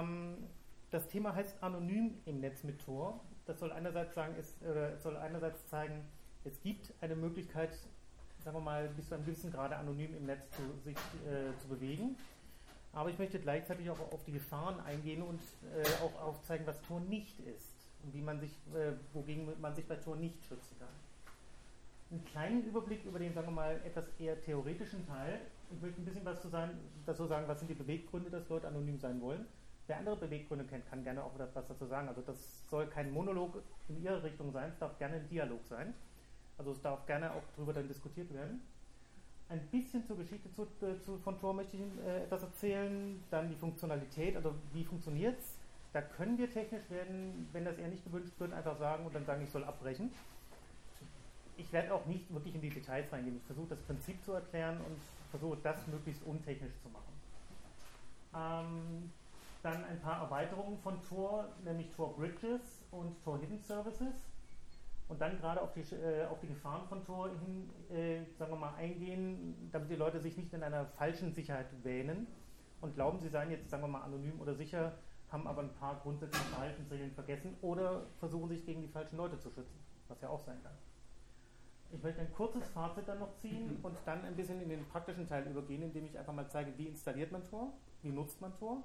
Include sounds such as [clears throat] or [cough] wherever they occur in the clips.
Ähm, das Thema heißt anonym im Netz mit Tor. Das soll einerseits sagen, es äh, soll einerseits zeigen, es gibt eine Möglichkeit, sagen wir mal, bis zu einem gewissen Grade anonym im Netz zu, sich äh, zu bewegen. Aber ich möchte gleichzeitig auch auf die Gefahren eingehen und äh, auch aufzeigen, was Tor nicht ist und wie man sich, äh, wogegen man sich bei Tor nicht schützen kann. Einen kleinen Überblick über den, sagen wir mal, etwas eher theoretischen Teil. Ich möchte ein bisschen was zu sein, dazu sagen, was sind die Beweggründe, dass Leute anonym sein wollen. Wer andere Beweggründe kennt, kann gerne auch was dazu sagen. Also das soll kein Monolog in Ihre Richtung sein, es darf gerne ein Dialog sein. Also es darf gerne auch darüber dann diskutiert werden. Ein bisschen zur Geschichte zu, äh, zu, von Tor möchte ich Ihnen äh, etwas erzählen. Dann die Funktionalität, also wie funktioniert es. Da können wir technisch werden, wenn das eher nicht gewünscht wird, einfach sagen und dann sagen, ich soll abbrechen. Ich werde auch nicht wirklich in die Details reingehen. Ich versuche das Prinzip zu erklären und versuche das möglichst untechnisch zu machen. Ähm, dann ein paar Erweiterungen von Tor, nämlich Tor Bridges und Tor Hidden Services. Und dann gerade auf die, äh, auf die Gefahren von Tor hin, äh, sagen wir mal, eingehen, damit die Leute sich nicht in einer falschen Sicherheit wähnen und glauben, sie seien jetzt, sagen wir mal, anonym oder sicher, haben aber ein paar grundsätzliche Verhaltensregeln vergessen oder versuchen sich gegen die falschen Leute zu schützen, was ja auch sein kann. Ich möchte ein kurzes Fazit dann noch ziehen und dann ein bisschen in den praktischen Teil übergehen, indem ich einfach mal zeige, wie installiert man Tor, wie nutzt man Tor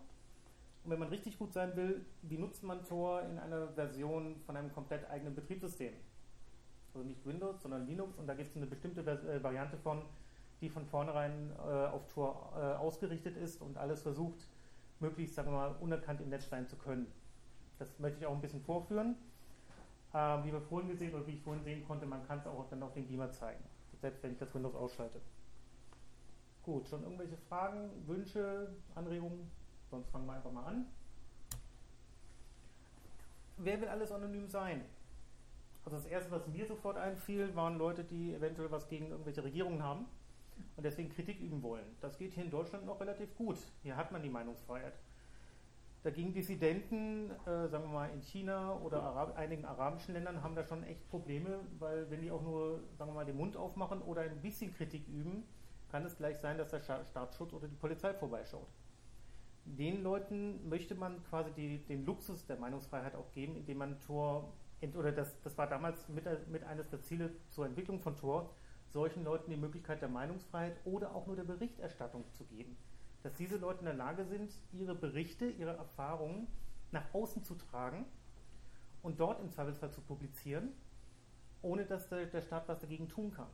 und wenn man richtig gut sein will, wie nutzt man Tor in einer Version von einem komplett eigenen Betriebssystem? Also nicht Windows, sondern Linux. Und da gibt es eine bestimmte äh, Variante von, die von vornherein äh, auf Tor äh, ausgerichtet ist und alles versucht, möglichst, sagen wir mal, unerkannt im Netz sein zu können. Das möchte ich auch ein bisschen vorführen. Ähm, wie wir vorhin gesehen oder wie ich vorhin sehen konnte, man kann es auch dann auf den Beamer zeigen. Selbst wenn ich das Windows ausschalte. Gut, schon irgendwelche Fragen, Wünsche, Anregungen? Sonst fangen wir einfach mal an. Wer will alles anonym sein? Also das Erste, was mir sofort einfiel, waren Leute, die eventuell was gegen irgendwelche Regierungen haben und deswegen Kritik üben wollen. Das geht hier in Deutschland noch relativ gut. Hier hat man die Meinungsfreiheit. Dagegen Dissidenten, äh, sagen wir mal in China oder Arab einigen arabischen Ländern, haben da schon echt Probleme, weil wenn die auch nur, sagen wir mal, den Mund aufmachen oder ein bisschen Kritik üben, kann es gleich sein, dass der Staatsschutz oder die Polizei vorbeischaut den Leuten möchte man quasi die, den Luxus der Meinungsfreiheit auch geben, indem man Tor, oder das, das war damals mit, mit eines der Ziele zur Entwicklung von Tor, solchen Leuten die Möglichkeit der Meinungsfreiheit oder auch nur der Berichterstattung zu geben. Dass diese Leute in der Lage sind, ihre Berichte, ihre Erfahrungen nach außen zu tragen und dort im Zweifelsfall zu publizieren, ohne dass der, der Staat was dagegen tun kann.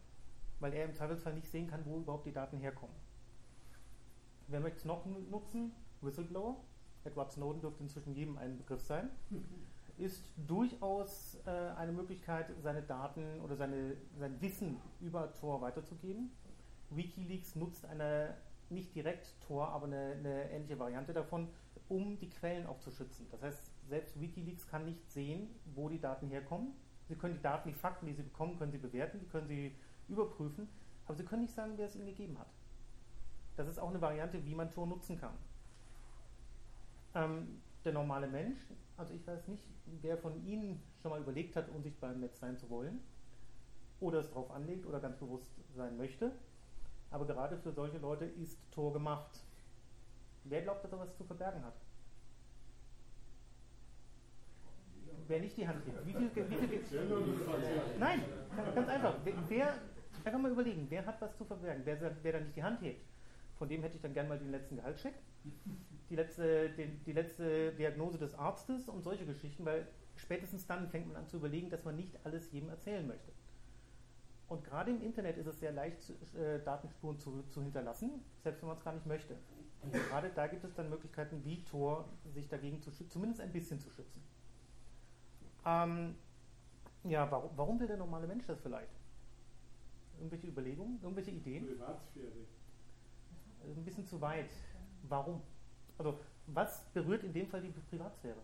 Weil er im Zweifelsfall nicht sehen kann, wo überhaupt die Daten herkommen. Wer möchte es noch nutzen? Whistleblower, Edward Snowden dürfte inzwischen jedem ein Begriff sein, [laughs] ist durchaus äh, eine Möglichkeit, seine Daten oder seine, sein Wissen über Tor weiterzugeben. Wikileaks nutzt eine nicht direkt Tor, aber eine, eine, ähnliche Variante davon, um die Quellen auch zu schützen. Das heißt, selbst Wikileaks kann nicht sehen, wo die Daten herkommen. Sie können die Daten, die Fakten, die sie bekommen, können sie bewerten, die können sie überprüfen, aber sie können nicht sagen, wer es ihnen gegeben hat. Das ist auch eine Variante, wie man Tor nutzen kann. Ähm, der normale Mensch, also ich weiß nicht, wer von Ihnen schon mal überlegt hat, unsichtbar im Netz sein zu wollen oder es darauf anlegt oder ganz bewusst sein möchte. Aber gerade für solche Leute ist Tor gemacht. Wer glaubt, dass er was zu verbergen hat? Wer nicht die Hand hebt. Wie viel, wie viel, Nein, ganz einfach. Wer, einfach mal überlegen, wer hat was zu verbergen? Wer, wer da nicht die Hand hebt? Von dem hätte ich dann gerne mal den letzten Gehaltscheck die letzte, die, die letzte Diagnose des Arztes und solche Geschichten, weil spätestens dann fängt man an zu überlegen, dass man nicht alles jedem erzählen möchte. Und gerade im Internet ist es sehr leicht, äh, Datenspuren zu, zu, hinterlassen, selbst wenn man es gar nicht möchte. Und gerade da gibt es dann Möglichkeiten wie Tor, sich dagegen zu zumindest ein bisschen zu schützen. Ähm, ja, warum, warum, will der normale Mensch das vielleicht? Irgendwelche Überlegungen, irgendwelche Ideen? Privatsphäre. Ein bisschen zu weit. Warum? Also, was berührt in dem Fall die Privatsphäre?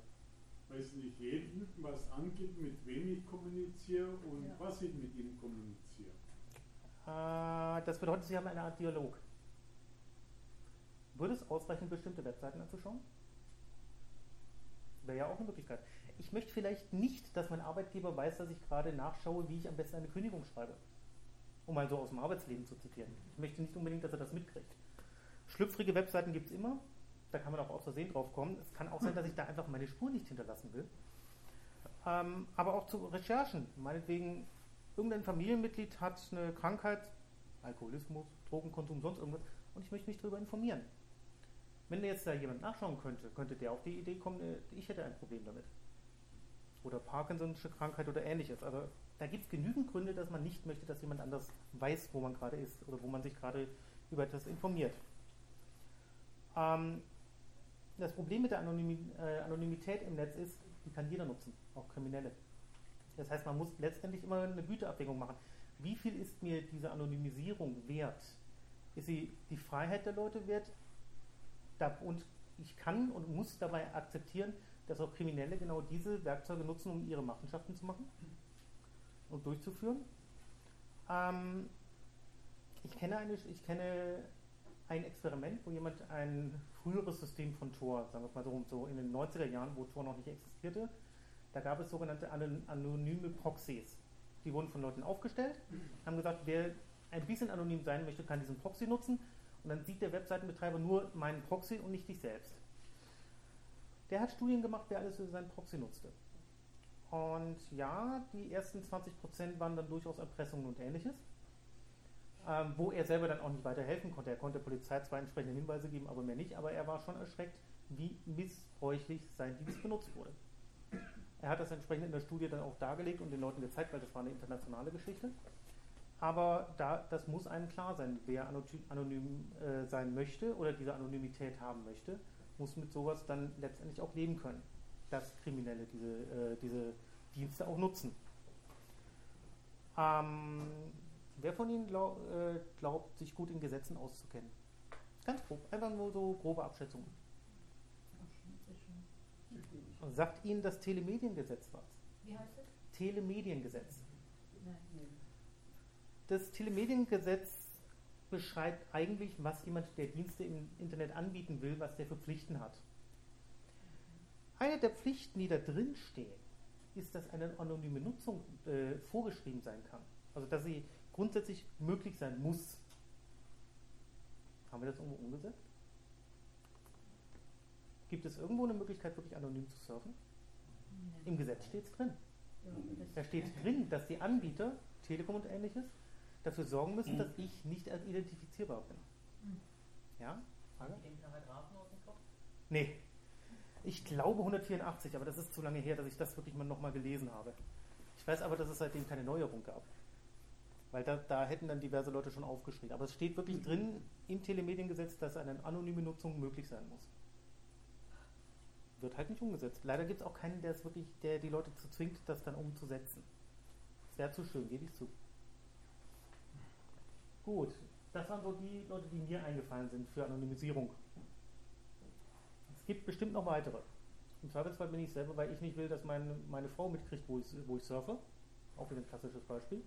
Weil es nicht jedem was angeht, mit wem ich kommuniziere und ja. was ich mit ihm kommuniziere. Äh, das bedeutet, Sie haben eine Art Dialog. Würde es ausreichen, bestimmte Webseiten anzuschauen? Wäre ja auch eine Möglichkeit. Ich möchte vielleicht nicht, dass mein Arbeitgeber weiß, dass ich gerade nachschaue, wie ich am besten eine Kündigung schreibe. Um mal so aus dem Arbeitsleben zu zitieren. Ich möchte nicht unbedingt, dass er das mitkriegt. Schlüpfrige Webseiten gibt es immer. Da kann man auch aus Versehen drauf kommen. Es kann auch sein, dass ich da einfach meine Spur nicht hinterlassen will. Ähm, aber auch zu Recherchen. Meinetwegen, irgendein Familienmitglied hat eine Krankheit, Alkoholismus, Drogenkonsum, sonst irgendwas, und ich möchte mich darüber informieren. Wenn jetzt da jemand nachschauen könnte, könnte der auf die Idee kommen, äh, ich hätte ein Problem damit. Oder Parkinson'sche Krankheit oder ähnliches. Also da gibt es genügend Gründe, dass man nicht möchte, dass jemand anders weiß, wo man gerade ist oder wo man sich gerade über etwas informiert. Ähm, das Problem mit der äh, Anonymität im Netz ist, die kann jeder nutzen, auch Kriminelle. Das heißt, man muss letztendlich immer eine Güteabwägung machen. Wie viel ist mir diese Anonymisierung wert? Ist sie die Freiheit der Leute wert? und ich kann und muss dabei akzeptieren, dass auch Kriminelle genau diese Werkzeuge nutzen, um ihre Machenschaften zu machen und durchzuführen. Ähm, ich, kenne eine, ich kenne ein Experiment, wo jemand ein früheres System von Tor, sagen wir mal so, so in den 90er Jahren, wo Tor noch nicht existierte, da gab es sogenannte anonyme Proxys. Die wurden von Leuten aufgestellt, haben gesagt, wer ein bisschen anonym sein möchte, kann diesen Proxy nutzen und dann sieht der Webseitenbetreiber nur meinen Proxy und nicht dich selbst. Der hat Studien gemacht, wer alles für seinen Proxy nutzte. Und ja, die ersten 20% waren dann durchaus Erpressungen und ähnliches, ähm, wo er selber dann auch nicht weiter helfen konnte. Er konnte der Polizei zwar entsprechende Hinweise geben, aber mehr nicht, aber er war schon erschreckt, wie missbräuchlich sein Dienst benutzt wurde. Er hat das entsprechend in der Studie dann auch dargelegt und den Leuten gezeigt, weil das war eine internationale Geschichte. Aber da, das muss einem klar sein, wer anonym äh, sein möchte oder diese Anonymität haben möchte, muss mit sowas dann letztendlich auch leben können, dass Kriminelle diese, äh, diese Dienste auch nutzen. Ähm, wer von Ihnen glaub, äh, glaubt, sich gut in Gesetzen auszukennen? Ganz grob, einfach nur so grobe Abschätzungen. Sagt Ihnen das Telemediengesetz was? Wie heißt es? Telemediengesetz. Das Telemediengesetz beschreibt eigentlich, was jemand, der Dienste im Internet anbieten will, was der für Pflichten hat. Eine der Pflichten, die da drin stehen, ist, dass eine anonyme Nutzung äh, vorgeschrieben sein kann. Also dass sie grundsätzlich möglich sein muss. Haben wir das irgendwo umgesetzt? Gibt es irgendwo eine Möglichkeit, wirklich anonym zu surfen? Nee. Im Gesetz steht es drin. Ja, Da steht drin, dass die Anbieter, Telekom und ähnliches, dafür sorgen müssen, dass ich nicht als identifizierbar bin. Mhm. Ja? Frage? Den Paragraphen aus dem Kopf? Nee. Ich glaube 184, aber das ist zu lange her, dass ich das wirklich mal nochmal gelesen habe. Ich weiß aber, dass es seitdem keine Neuerung gab. Weil da, da hätten dann diverse Leute schon aufgeschrieben. Aber es steht wirklich drin im Telemediengesetz, dass eine anonyme Nutzung möglich sein muss. Wird halt nicht umgesetzt. Leider gibt es auch keinen, der es wirklich, der die Leute zu zwingt, das dann umzusetzen. Das wäre zu schön, gebe ich zu. Gut, das waren so die Leute, die mir eingefallen sind für Anonymisierung. Es gibt bestimmt noch weitere. Im Zweifelsfall bin ich selber, weil ich nicht will, dass meine, meine Frau mitkriegt, wo ich, wo ich surfe. Auch wieder ein klassisches Beispiel.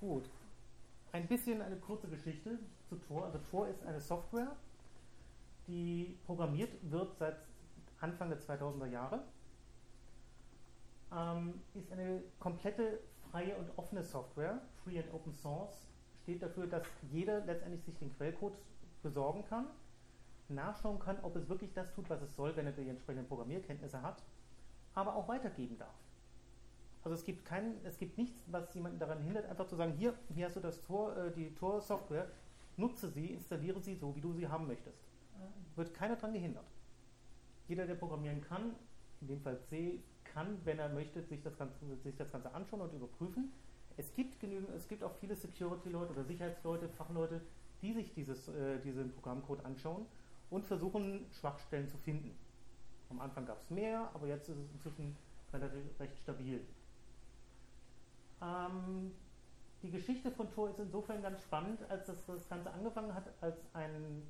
Gut. Ein bisschen eine kurze Geschichte zu Tor. Also Tor ist eine Software, die programmiert wird seit Anfang der 2000er Jahre. Ähm, ist eine komplette freie und offene Software, Free and Open Source, steht dafür, dass jeder letztendlich sich den Quellcode besorgen kann, nachschauen kann, ob es wirklich das tut, was es soll, wenn er die entsprechenden Programmierkenntnisse hat, aber auch weitergeben darf. Also es gibt kein, es gibt nichts, was jemanden daran hindert, einfach zu sagen, hier, hier hast du das Tor, äh, die Tor-Software, nutze sie, installiere sie so, wie du sie haben möchtest. Wird keiner daran gehindert. Jeder, der programmieren kann, in dem Fall C, kann, wenn er möchte, sich das Ganze, sich das Ganze anschauen und überprüfen. Es gibt genügend, es gibt auch viele Security-Leute oder Sicherheitsleute, Fachleute, die sich dieses, äh, diesen Programmcode anschauen und versuchen, Schwachstellen zu finden. Am Anfang gab es mehr, aber jetzt ist es inzwischen relativ recht stabil. Ähm, die Geschichte von Tor ist insofern ganz spannend, als das, das Ganze angefangen hat als ein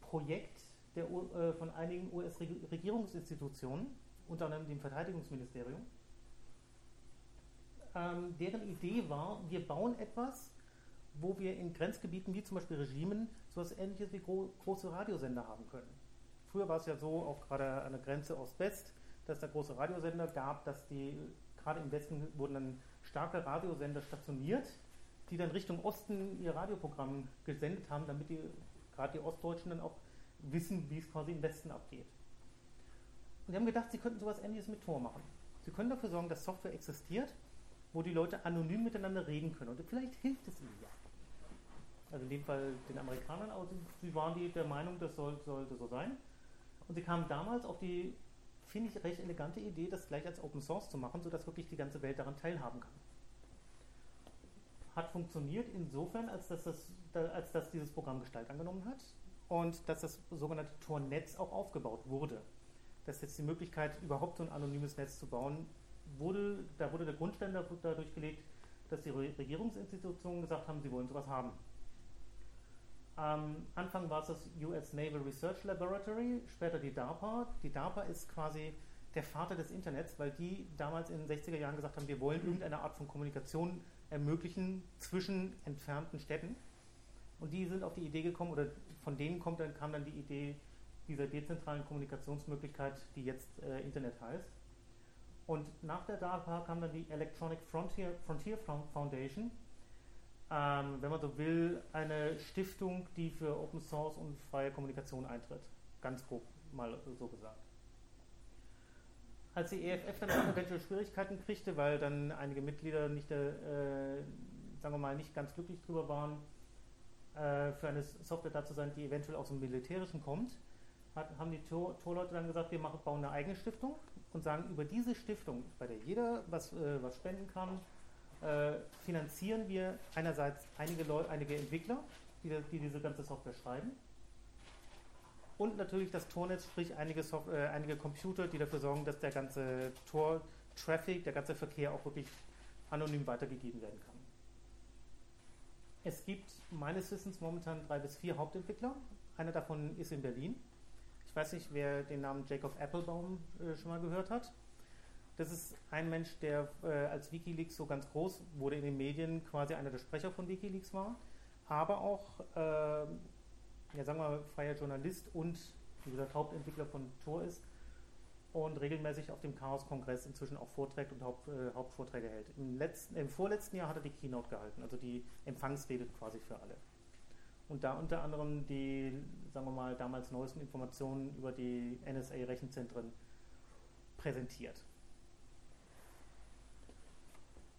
Projekt der, äh, von einigen US-Regierungsinstitutionen, unter anderem dem Verteidigungsministerium. Ähm, deren Idee war, wir bauen etwas, wo wir in Grenzgebieten wie zum Beispiel Regimen sowas ähnliches wie gro große Radiosender haben können. Früher war es ja so, auch gerade an der Grenze Ost-West, dass da große Radiosender gab, dass die, gerade im Westen wurden dann starke Radiosender stationiert, die dann Richtung Osten ihr Radioprogramm gesendet haben, damit die, gerade die Ostdeutschen dann auch wissen, wie es quasi im Westen abgeht. Und die haben gedacht, sie könnten sowas ähnliches mit Tor machen. Sie können dafür sorgen, dass Software existiert, wo die Leute anonym miteinander reden können. Und vielleicht hilft es ihnen ja. Also in dem Fall den Amerikanern, aber sie waren die der Meinung, das soll, sollte so sein. Und sie kamen damals auf die, finde ich, recht elegante Idee, das gleich als Open Source zu machen, sodass wirklich die ganze Welt daran teilhaben kann. Hat funktioniert insofern, als dass, das, als dass dieses Programm Gestalt angenommen hat und dass das sogenannte Tor-Netz auch aufgebaut wurde. Dass jetzt die Möglichkeit, überhaupt so ein anonymes Netz zu bauen, wurde, da wurde der Grundstein dadurch gelegt, dass die Regierungsinstitutionen gesagt haben, sie wollen sowas haben. Am Anfang war es das US Naval Research Laboratory, später die DARPA. Die DARPA ist quasi der Vater des Internets, weil die damals in den 60er Jahren gesagt haben, wir wollen irgendeine Art von Kommunikation ermöglichen zwischen entfernten Städten. Und die sind auf die Idee gekommen, oder von denen kommt dann, kam dann die Idee dieser dezentralen Kommunikationsmöglichkeit, die jetzt äh, Internet heißt. Und nach der DARPA kam dann die Electronic Frontier, Frontier Foundation, ähm, wenn man so will, eine Stiftung, die für Open Source und freie Kommunikation eintritt. Ganz grob mal so gesagt. Als die EFF dann eventuell Schwierigkeiten kriegte, weil dann einige Mitglieder nicht, äh, sagen wir mal, nicht ganz glücklich drüber waren, äh, für eine Software da zu sein, die eventuell aus dem Militärischen kommt, hat, haben die Tor-Leute dann gesagt, wir machen, bauen eine eigene Stiftung und sagen, über diese Stiftung, bei der jeder was, äh, was spenden kann, äh, finanzieren wir einerseits einige, Leu einige Entwickler, die, die, diese ganze Software schreiben. Und natürlich das Tornetz, sprich einige, Soft äh, einige Computer, die dafür sorgen, dass der ganze Tor-Traffic, der ganze Verkehr auch wirklich anonym weitergegeben werden kann. Es gibt meines Wissens momentan drei bis vier Hauptentwickler. Einer davon ist in Berlin. Ich weiß nicht, wer den Namen Jacob Applebaum äh, schon mal gehört hat. Das ist ein Mensch, der äh, als Wikileaks so ganz groß wurde in den Medien, quasi einer der Sprecher von Wikileaks war, aber auch, äh, ja, sagen wir, freier Journalist und, wie gesagt, Hauptentwickler von Tor ist und regelmäßig auf dem Chaos-Kongress inzwischen auch Vorträge und Haupt, äh, Hauptvorträge hält. Im, letzten, Im vorletzten Jahr hat er die Keynote gehalten, also die Empfangsrede quasi für alle. Und da unter anderem die, sagen wir mal, damals neuesten Informationen über die NSA-Rechenzentren präsentiert.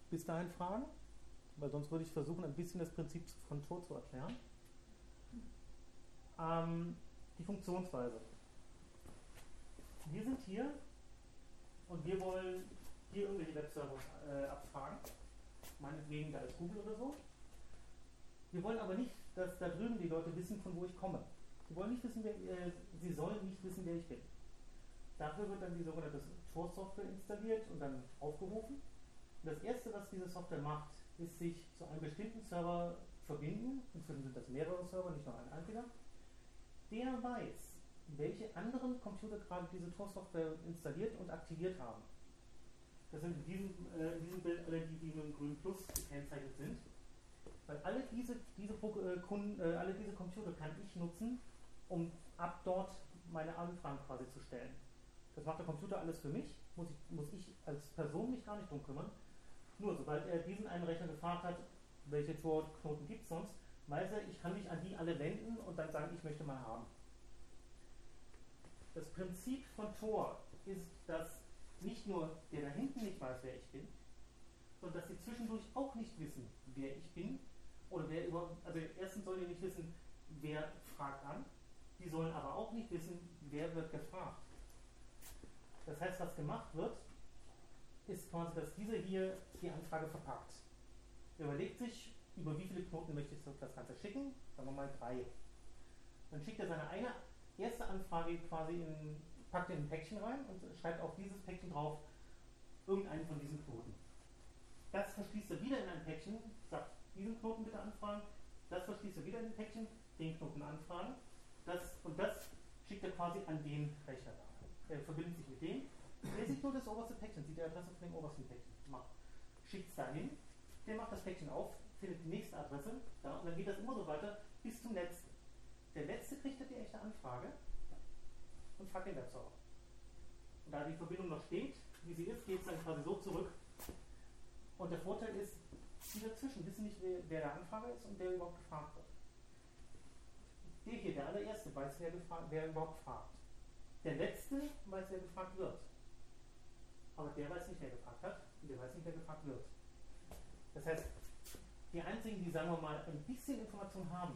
Bis dahin Fragen? Weil sonst würde ich versuchen, ein bisschen das Prinzip von Tor zu erklären. Ähm, die Funktionsweise. Wir sind hier und wir wollen hier irgendwelche Webserver äh, abfragen. Meinetwegen, da ist Google oder so. Wir wollen aber nicht, dass da drüben die Leute wissen, von wo ich komme. Sie wollen nicht wissen, wer, äh, sie sollen nicht wissen, wer ich bin. Dafür wird dann die sogenannte Tor-Software installiert und dann aufgerufen. Und das erste, was diese Software macht, ist sich zu einem bestimmten Server verbinden. Inzwischen sind das mehrere Server, nicht nur ein einziger. Der weiß, welche anderen Computer gerade diese Tor-Software installiert und aktiviert haben. Das sind in diesem, äh, in diesem Bild alle, die, die mit dem grünen Plus gekennzeichnet sind. Weil alle diese, diese, äh, Kunden, äh, alle diese Computer kann ich nutzen, um ab dort meine Anfragen quasi zu stellen. Das macht der Computer alles für mich, muss ich, muss ich als Person mich gar nicht drum kümmern. Nur sobald er diesen einen Rechner gefragt hat, welche Tor-Knoten gibt es sonst, weiß er, ich kann mich an die alle wenden und dann sagen, ich möchte mal haben. Das Prinzip von Tor ist, dass nicht nur der da hinten nicht weiß, wer ich bin, sondern dass sie zwischendurch auch nicht wissen, wer ich bin oder wer überhaupt, also erstens sollen die nicht wissen, wer fragt an, die sollen aber auch nicht wissen, wer wird gefragt. Das heißt, was gemacht wird, ist quasi, dass dieser hier die Anfrage verpackt. Er überlegt sich, über wie viele Knoten möchte ich das Ganze schicken, sagen wir mal drei. Dann schickt er seine eine erste Anfrage quasi in, packt in ein Päckchen rein und schreibt auf dieses Päckchen drauf irgendeinen von diesen Knoten. Das verschließt er wieder in ein Päckchen, sagt, diesen Knoten bitte anfragen, das verschließt er wieder in ein Päckchen, den Knoten anfragen, das, und das schickt er quasi an den Rechner. Er verbindet sich mit dem der sieht nur das oberste Päckchen, sieht die Adresse von dem obersten Päckchen. Schickt es dahin, der macht das Päckchen auf, findet die nächste Adresse, da, und dann geht das immer so weiter bis zum letzten. Der letzte kriegt dann die echte Anfrage und fragt den Webserver. Und da die Verbindung noch steht, wie sie ist, geht es dann quasi so zurück. Und der Vorteil ist, die dazwischen wissen nicht, wer, wer der Anfrager ist und wer überhaupt gefragt wird. Der hier, der allererste, weiß, wer, gefragt, wer überhaupt fragt. Der letzte weiß, wer gefragt wird. Aber der weiß nicht, wer gefragt hat und der weiß nicht, wer gefragt wird. Das heißt, die einzigen, die, sagen wir mal, ein bisschen Information haben,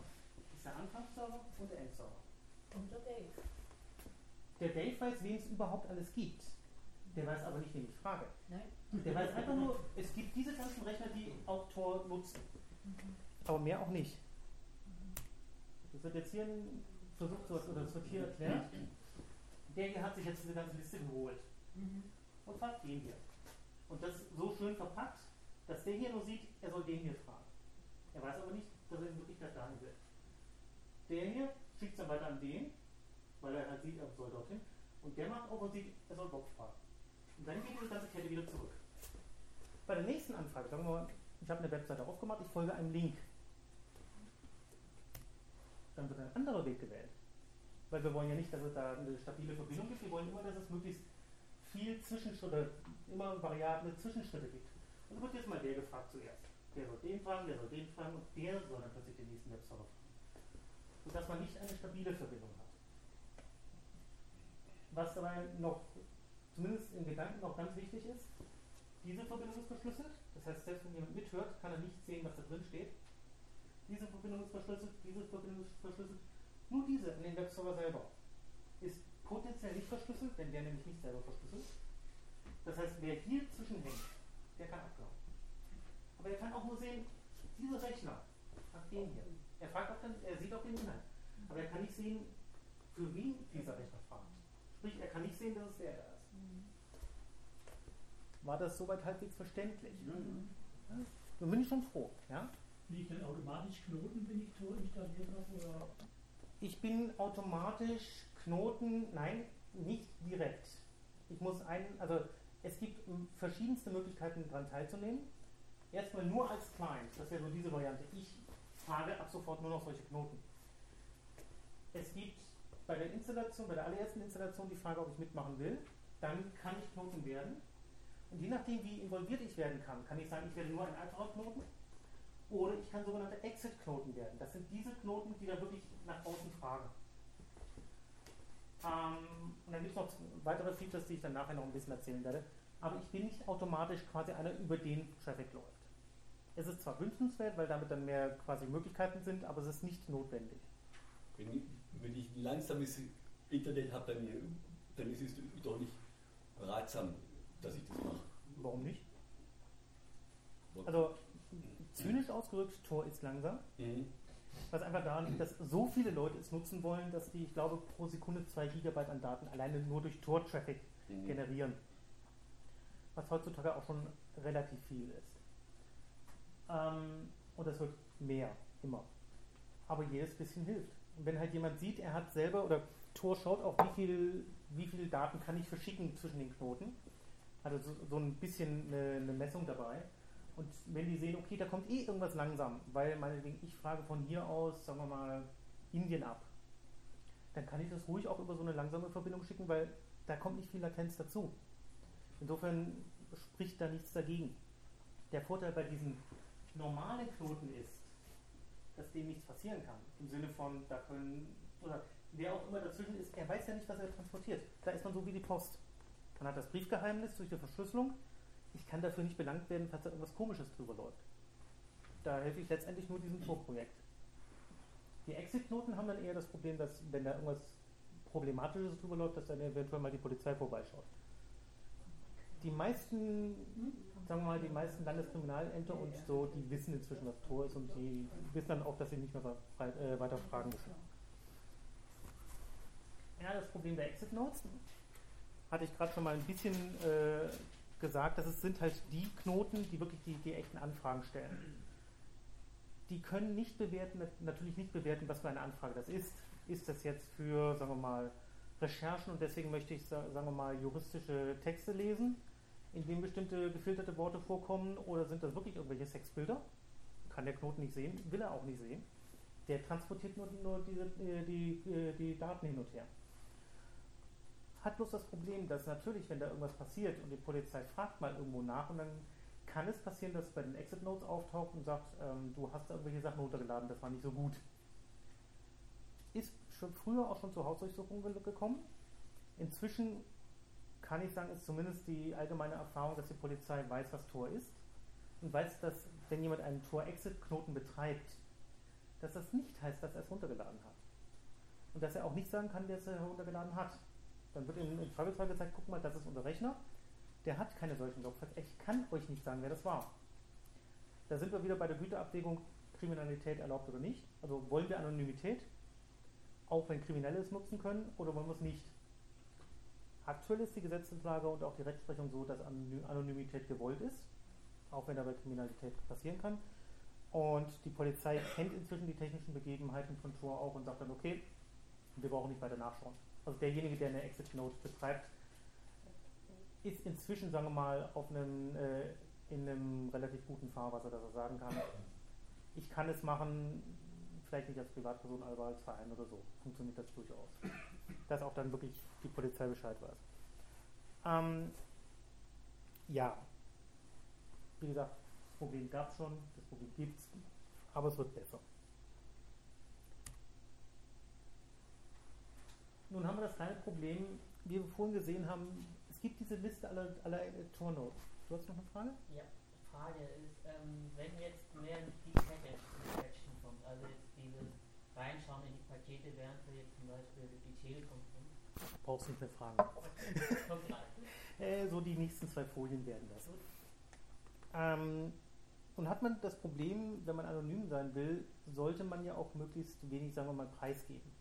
ist der Anfangsserver und der Endserver. Und der Dave. Der Dave weiß, wen es überhaupt alles gibt. Der weiß aber nicht, wen ich frage. Nein? Der weiß einfach nur, es gibt diese ganzen Rechner, die auch Tor nutzen. Aber mehr auch nicht. Das wird jetzt hier ein Versuch zu, oder das wird hier erklärt. Der hier hat sich jetzt diese ganze Liste geholt Mhm. und fragt den hier. Und das so schön verpackt, dass der hier nur sieht, er soll den hier fragen. Er weiß aber nicht, dass er in Wirklichkeit dahin will. Der hier schickt es dann weiter an den, weil er halt sieht, er soll dorthin. Und der macht auch und sieht, er soll Bob fragen. Und dann geht diese ganze Kette wieder zurück. Bei der nächsten Anfrage, sagen wir mal, ich habe eine Webseite aufgemacht, ich folge einem Link. Dann wird ein anderer Weg gewählt. Weil wir wollen ja nicht, dass es da eine stabile Verbindung gibt, wir wollen immer, dass es möglichst viel Zwischenschritte, immer variable Zwischenschritte gibt. Und dann wird jetzt mal der gefragt zuerst. Der soll den fragen, der soll den fragen und der soll dann plötzlich den nächsten Webserver fragen. Sodass man nicht eine stabile Verbindung hat. Was dabei noch, zumindest in Gedanken noch ganz wichtig ist, diese Verbindung ist verschlüsselt. Das heißt, selbst wenn jemand mithört, kann er nicht sehen, was da drin steht. Diese Verbindung ist verschlüsselt, diese Verbindung ist verschlüsselt. Nur diese in den Webserver selber ist potenziell nicht verschlüsselt, wenn der nämlich nicht selber verschlüsselt. Das heißt, wer hier zwischenhängt, der kann abgrauen. Aber er kann auch nur sehen, dieser Rechner fragt den hier. Er, fragt auch dann, er sieht auch den Inhalt. Aber er kann nicht sehen, für wen dieser Rechner fragt. Sprich, er kann nicht sehen, dass es der da ist. War das soweit halbwegs verständlich? Ja, ja. Dann bin ich schon froh. Ja? Will ich dann automatisch Knoten, wenn ich Tor installiert habe? Oder? Ich bin automatisch Knoten, nein, nicht direkt. Ich muss einen, also es gibt verschiedenste Möglichkeiten daran teilzunehmen. Erstmal nur als Client, das wäre so diese Variante. Ich frage ab sofort nur noch solche Knoten. Es gibt bei der Installation, bei der allerersten Installation die Frage, ob ich mitmachen will. Dann kann ich Knoten werden. Und je nachdem, wie involviert ich werden kann, kann ich sagen, ich werde nur ein einfacher Knoten oder ich kann sogenannte Exit-Knoten werden. Das sind diese Knoten, die dann wirklich nach außen fragen. Ähm, und dann gibt es noch weitere Features, die ich dann nachher noch ein bisschen erzählen werde. Aber ich bin nicht automatisch quasi einer, über den Traffic läuft. Es ist zwar wünschenswert, weil damit dann mehr quasi Möglichkeiten sind, aber es ist nicht notwendig. Wenn ich, wenn ich ein langsames Internet habe bei mir, dann ist es doch nicht ratsam, dass ich das mache. Warum nicht? Also zynisch ausgedrückt, Tor ist langsam. Mhm. Was einfach daran liegt, dass so viele Leute es nutzen wollen, dass die, ich glaube, pro Sekunde 2 Gigabyte an Daten alleine nur durch Tor-Traffic Mhm. generieren. Was heutzutage auch schon relativ viel ist. Ähm, und das wird mehr, immer. Aber jedes bisschen hilft. Und wenn halt jemand sieht, er hat selber, oder Tor schaut auch, wie viel, wie viele Daten kann ich verschicken zwischen den Knoten. Also so, so ein bisschen eine, eine Messung dabei. Und wenn die sehen, okay, da kommt eh irgendwas langsam, weil meinetwegen ich frage von hier aus, sagen wir mal, Indien ab, dann kann ich das ruhig auch über so eine langsame Verbindung schicken, weil da kommt nicht viel Latenz dazu. Insofern spricht da nichts dagegen. Der Vorteil bei diesen normalen Knoten ist, dass dem nichts passieren kann. Im Sinne von, da können, oder wer auch immer dazwischen ist, er weiß ja nicht, was er transportiert. Da ist man so wie die Post. Man hat das Briefgeheimnis durch die Verschlüsselung. Ich kann dafür nicht belangt werden, falls da irgendwas Komisches drüber läuft. Da helfe ich letztendlich nur diesem Tor-Projekt. Die Exit-Knoten haben dann eher das Problem, dass, wenn da irgendwas Problematisches drüber läuft, dass dann eventuell mal die Polizei vorbeischaut. Die meisten, sagen wir mal, die meisten Landeskriminalämter und so, die wissen inzwischen, was Tor ist und die wissen dann auch, dass sie nicht mehr äh, weiter fragen müssen. Ja, das Problem der Exit Notes hatte ich gerade schon mal ein bisschen äh, gesagt, dass es sind halt die Knoten, die wirklich die, die echten Anfragen stellen. Die können nicht bewerten, natürlich nicht bewerten, was für eine Anfrage das ist. Ist das jetzt für, sagen wir mal, Recherchen und deswegen möchte ich, sa- sagen wir mal, juristische Texte lesen, in denen bestimmte gefilterte Worte vorkommen oder sind das wirklich irgendwelche Sexbilder? Kann der Knoten nicht sehen, will er auch nicht sehen. Der transportiert nur, nur diese, äh, die, äh, die Daten hin und her. Hat bloß das Problem, dass natürlich, wenn da irgendwas passiert und die Polizei fragt mal irgendwo nach und dann kann es passieren, dass es bei den Exit Notes auftaucht und sagt, ähm, du hast da irgendwelche Sachen runtergeladen, das war nicht so gut. Ist schon früher auch schon zu Hausdurchsuchungen ge- gekommen. Inzwischen kann ich sagen, ist zumindest die allgemeine Erfahrung, dass die Polizei weiß, was Tor ist und weiß, dass wenn jemand einen Tor-Exit-Knoten betreibt, dass das nicht heißt, dass er es runtergeladen hat. Und dass er auch nicht sagen kann, dass er heruntergeladen hat. Dann wird im, im Zweifelsfall gezeigt, guck mal, das ist unser Rechner, der hat keine solchen Logs. Ich kann euch nicht sagen, wer das war. Da sind wir wieder bei der Güterabwägung, Kriminalität erlaubt oder nicht. Also wollen wir Anonymität, auch wenn Kriminelle es nutzen können, oder wollen wir es nicht? Aktuell ist die Gesetzeslage und auch die Rechtsprechung so, dass Anony- Anonymität gewollt ist, auch wenn dabei Kriminalität passieren kann. Und die Polizei kennt inzwischen die technischen Begebenheiten von Tor auch und sagt dann, okay, wir brauchen nicht weiter nachschauen. Also derjenige, der eine Exit Note betreibt, ist inzwischen, sagen wir mal, auf einem, äh, in einem relativ guten Fahrwasser, dass er sagen kann, ich kann es machen, vielleicht nicht als Privatperson, aber als Verein oder so. Funktioniert das durchaus. Dass auch dann wirklich die Polizei Bescheid weiß. Ähm, ja, wie gesagt, das Problem gab es schon, das Problem gibt es, aber es wird besser. Nun haben wir das kleine Problem, wie wir vorhin gesehen haben, es gibt diese Liste aller, aller Tor-Nodes. Du hast noch eine Frage? Ja, die Frage ist, ähm, wenn jetzt mehr die Kette Inspection kommt, also jetzt dieses Reinschauen in die Pakete, während wir jetzt zum Beispiel die Telekom sind, Brauchst du nicht mehr fragen. [laughs] Äh, so die nächsten zwei Folien werden das. Ähm, und hat man das Problem, wenn man anonym sein will, sollte man ja auch möglichst wenig, sagen wir mal, preisgeben.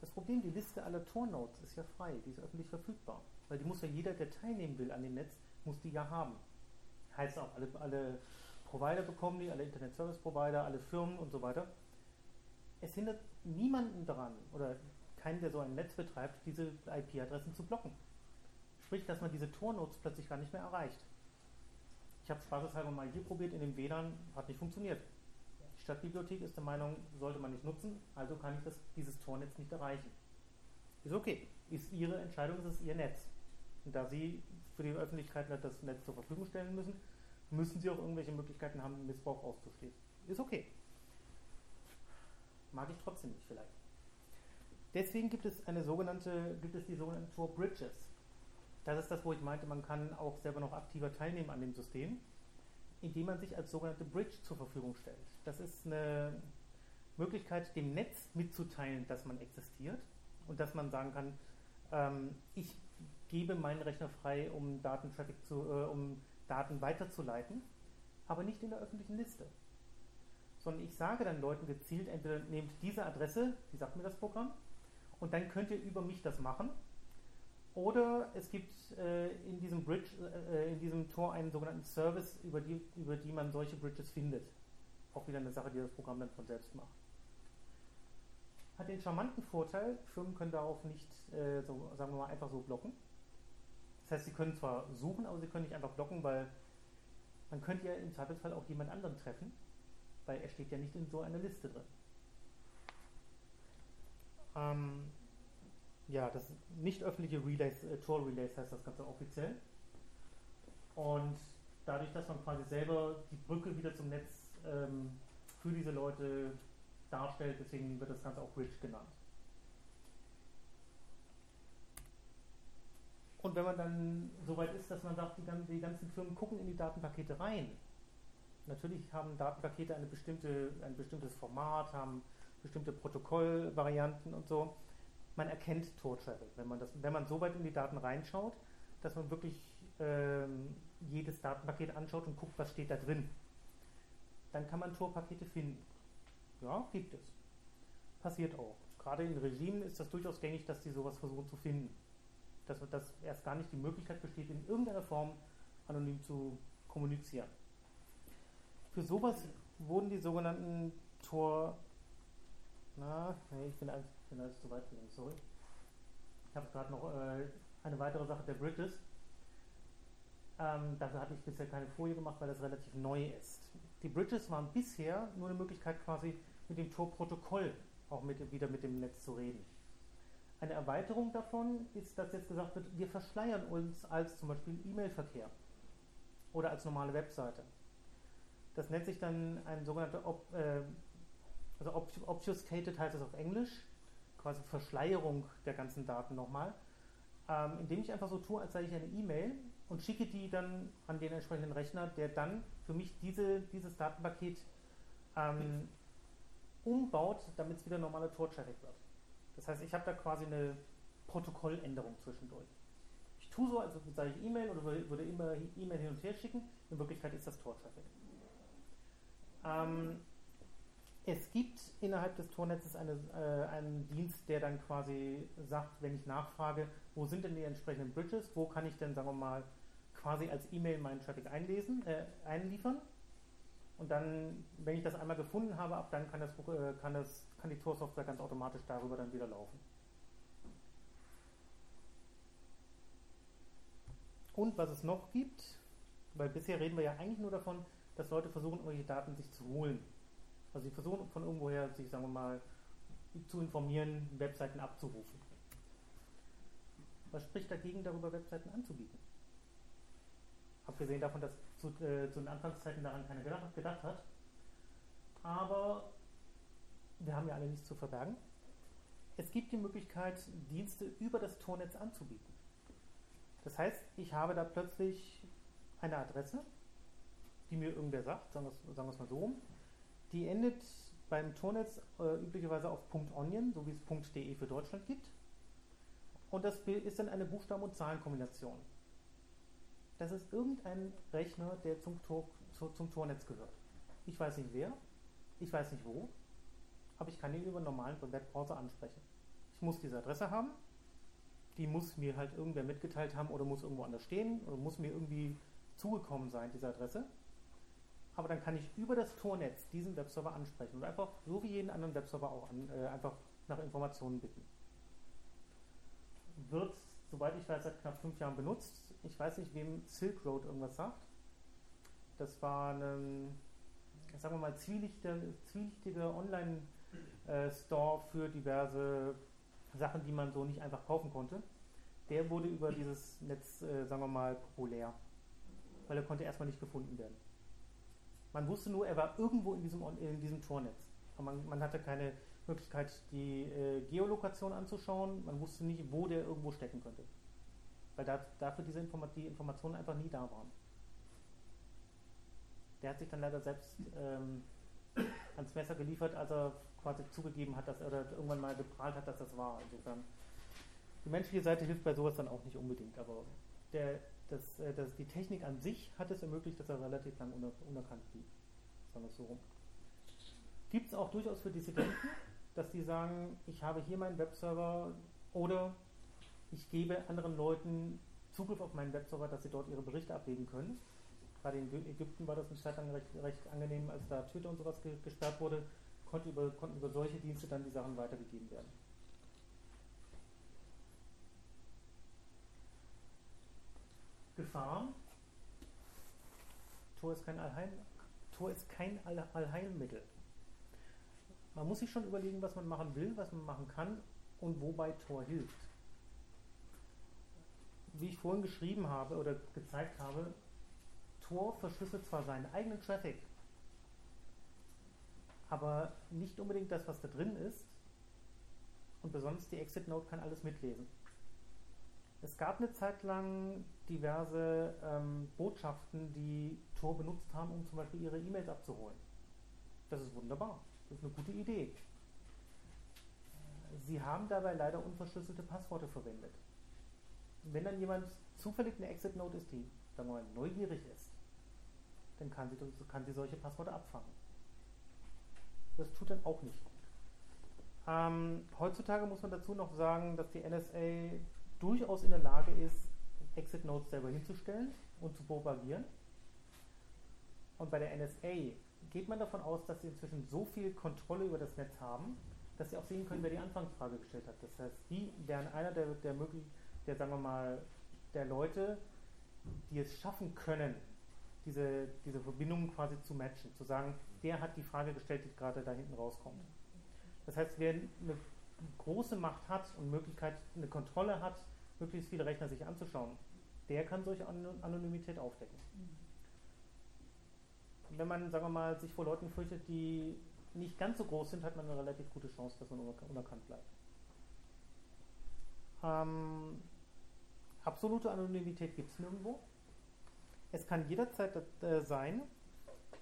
Das Problem, die Liste aller Tor-Nodes ist ja frei, die ist öffentlich verfügbar. Weil die muss ja jeder, der teilnehmen will an dem Netz, muss die ja haben. Heißt auch, alle, alle Provider bekommen die, alle Internet-Service-Provider, alle Firmen und so weiter. Es hindert niemanden daran, oder keinen, der so ein Netz betreibt, diese IP-Adressen zu blocken. Sprich, dass man diese Tor-Nodes plötzlich gar nicht mehr erreicht. Ich habe spaßeshalber mal hier probiert, in dem WLAN hat nicht funktioniert. Die Stadtbibliothek ist der Meinung, sollte man nicht nutzen, also kann ich das, dieses Tornetz nicht erreichen. Ist okay. Ist ihre Entscheidung, es ist ihr Netz. Und da sie für die Öffentlichkeit das Netz zur Verfügung stellen müssen, müssen sie auch irgendwelche Möglichkeiten haben, Missbrauch auszuschließen. Ist okay. Mag ich trotzdem nicht vielleicht. Deswegen gibt es eine sogenannte, gibt es die sogenannten Tor Bridges. Das ist das, wo ich meinte, man kann auch selber noch aktiver teilnehmen an dem System, indem man sich als sogenannte Bridge zur Verfügung stellt. Das ist eine Möglichkeit, dem Netz mitzuteilen, dass man existiert und dass man sagen kann, ähm, ich gebe meinen Rechner frei, um Datentraffic zu, äh, um Daten weiterzuleiten, aber nicht in der öffentlichen Liste. Sondern ich sage dann Leuten gezielt, entweder nehmt diese Adresse, die sagt mir das Programm, und dann könnt ihr über mich das machen. Oder es gibt äh, in diesem Bridge, äh, in diesem Tor einen sogenannten Service, über die, über die man solche Bridges findet. Auch wieder eine Sache, die das Programm dann von selbst macht. Hat den charmanten Vorteil, Firmen können darauf nicht, äh, so, sagen wir mal, einfach so blocken. Das heißt, sie können zwar suchen, aber sie können nicht einfach blocken, weil man könnte ja im Zweifelsfall auch jemand anderen treffen, weil er steht ja nicht in so einer Liste drin. Ähm, ja, das nicht öffentliche Relays, äh, Tor-Relays heißt das Ganze offiziell. Und dadurch, dass man quasi selber die Brücke wieder zum Netz ähm, für diese Leute darstellt, deswegen wird das Ganze auch Bridge genannt. Und wenn man dann so weit ist, dass man sagt, die ganzen Firmen gucken in die Datenpakete rein. Natürlich haben Datenpakete eine bestimmte, ein bestimmtes Format, haben bestimmte Protokollvarianten und so. Man erkennt Tor-Traffic, wenn man, das, wenn man so weit in die Daten reinschaut, dass man wirklich ähm, jedes Datenpaket anschaut und guckt, was steht da drin. Dann kann man Tor-Pakete finden. Ja, gibt es. Passiert auch. Gerade in Regimen ist das durchaus gängig, dass die sowas versuchen zu finden. Dass, dass erst gar nicht die Möglichkeit besteht, in irgendeiner Form anonym zu kommunizieren. Für sowas wurden die sogenannten Tor. Na, nee, ich bin alles, bin alles zu weit gegangen, sorry. Ich habe gerade noch äh, eine weitere Sache der Bridges. Ähm, dafür hatte ich bisher keine Folie gemacht, weil das relativ neu ist. Die Bridges waren bisher nur eine Möglichkeit, quasi mit dem Tor-Protokoll auch mit, wieder mit dem Netz zu reden. Eine Erweiterung davon ist, dass jetzt gesagt wird, wir verschleiern uns als zum Beispiel E-Mail-Verkehr oder als normale Webseite. Das nennt sich dann ein sogenannter, äh, also ob, Obfuscated heißt es auf Englisch, quasi Verschleierung der ganzen Daten nochmal, ähm, indem ich einfach so tue, als sei ich eine E-Mail und schicke die dann an den entsprechenden Rechner, der dann für mich diese, dieses Datenpaket ähm, umbaut, damit es wieder normaler Tor-Traffic wird. Das heißt, ich habe da quasi eine Protokolländerung zwischendurch. Ich tue so, als würde ich E-Mail oder würde würde immer E-Mail hin und her schicken. In Wirklichkeit ist das Tor-Traffic. Ähm, es gibt innerhalb des Tornetzes eine, äh, einen Dienst, der dann quasi sagt, wenn ich nachfrage, wo sind denn die entsprechenden Bridges, wo kann ich denn, sagen wir mal, quasi als E-Mail meinen Traffic einlesen, äh, einliefern. Und dann, wenn ich das einmal gefunden habe, ab dann kann, das, äh, kann, das, kann die Tor-Software ganz automatisch darüber dann wieder laufen. Und was es noch gibt, weil bisher reden wir ja eigentlich nur davon, dass Leute versuchen, irgendwelche Daten sich zu holen. Also sie versuchen von irgendwoher sich, sagen wir mal, zu informieren, Webseiten abzurufen. Was spricht dagegen, darüber Webseiten anzubieten? Abgesehen davon, dass zu, äh, zu den Anfangszeiten daran keiner gedacht, gedacht hat. Aber wir haben ja alle nichts zu verbergen. Es gibt die Möglichkeit, Dienste über das Tornetz anzubieten. Das heißt, ich habe da plötzlich eine Adresse, die mir irgendwer sagt, sagen wir es mal so rum, die endet beim Tornetz äh, üblicherweise auf .onion, so wie es .de für Deutschland gibt. Und das ist dann eine Buchstaben- und Zahlenkombination. Das ist irgendein Rechner, der zum, Tor, zu, zum Tornetz gehört. Ich weiß nicht wer, ich weiß nicht wo, aber ich kann ihn über einen normalen Webbrowser ansprechen. Ich muss diese Adresse haben, die muss mir halt irgendwer mitgeteilt haben oder muss irgendwo anders stehen oder muss mir irgendwie zugekommen sein, diese Adresse. Aber dann kann ich über das Tornetz diesen Webserver ansprechen und einfach so wie jeden anderen Webserver auch an, äh, einfach nach Informationen bitten. Wird, soweit ich weiß, seit knapp fünf Jahren benutzt. Ich weiß nicht, wem Silk Road irgendwas sagt. Das war ein, sagen wir mal, zwielichtiger, Online-Store für diverse Sachen, die man so nicht einfach kaufen konnte. Der wurde über dieses Netz, äh, sagen wir mal, populär. Weil er konnte erstmal nicht gefunden werden. Man wusste nur, er war irgendwo in diesem, in diesem Tornetz. Man, man hatte keine Möglichkeit, die äh, Geolokation anzuschauen. Man wusste nicht, wo der irgendwo stecken könnte. Weil da, dafür diese Informa die Informationen einfach nie da waren. Der hat sich dann leider selbst ähm, ans Messer geliefert, als er quasi zugegeben hat, dass er irgendwann mal geprahlt hat, dass das war. Insofern, die menschliche Seite hilft bei sowas dann auch nicht unbedingt, aber der, das, äh, das, die Technik an sich hat es ermöglicht, dass er relativ lang uner, unerkannt blieb. Sagen wir es so rum. Gibt es auch durchaus für Dissidenten, dass die sagen, ich habe hier meinen Webserver oder ich gebe anderen Leuten Zugriff auf meinen Webserver, dass sie dort ihre Berichte ablegen können. Gerade in Ägypten war das eine Zeit lang recht, recht angenehm, als da Twitter und sowas gesperrt wurde, konnte über, konnten über solche Dienste dann die Sachen weitergegeben werden. Gefahr. Tor ist kein, Allheil, Tor ist kein Allheilmittel. Man muss sich schon überlegen, was man machen will, was man machen kann und wobei Tor hilft. Wie ich vorhin geschrieben habe oder gezeigt habe, Tor verschlüsselt zwar seinen eigenen Traffic, aber nicht unbedingt das, was da drin ist. Und besonders die Exit Note kann alles mitlesen. Es gab eine Zeit lang diverse ähm, Botschaften, die Tor benutzt haben, um zum Beispiel ihre E-Mails abzuholen. Das ist wunderbar. Das ist eine gute Idee. Sie haben dabei leider unverschlüsselte Passworte verwendet. Wenn dann jemand zufällig eine Exit-Note ist, die sagen mal, neugierig ist, dann kann sie, kann sie solche Passworte abfangen. Das tut dann auch nicht gut. Ähm, heutzutage muss man dazu noch sagen, dass die NSA durchaus in der Lage ist, Exit Notes selber hinzustellen und zu propagieren. Und bei der NSA geht man davon aus, dass sie inzwischen so viel Kontrolle über das Netz haben, dass sie auch sehen können, wer die Anfangsfrage gestellt hat. Das heißt, die wären einer der, der möglich, der sagen wir mal, der Leute, die es schaffen können, diese, diese Verbindungen quasi zu matchen, zu sagen, der hat die Frage gestellt, die gerade da hinten rauskommt. Das heißt, wer eine große Macht hat und Möglichkeit, eine Kontrolle hat, möglichst viele Rechner sich anzuschauen, der kann solche Anonymität aufdecken. Wenn man, sagen wir mal, sich vor Leuten fürchtet, die nicht ganz so groß sind, hat man eine relativ gute Chance, dass man unerkannt bleibt. Ähm, absolute Anonymität gibt es nirgendwo. Es kann jederzeit äh, sein,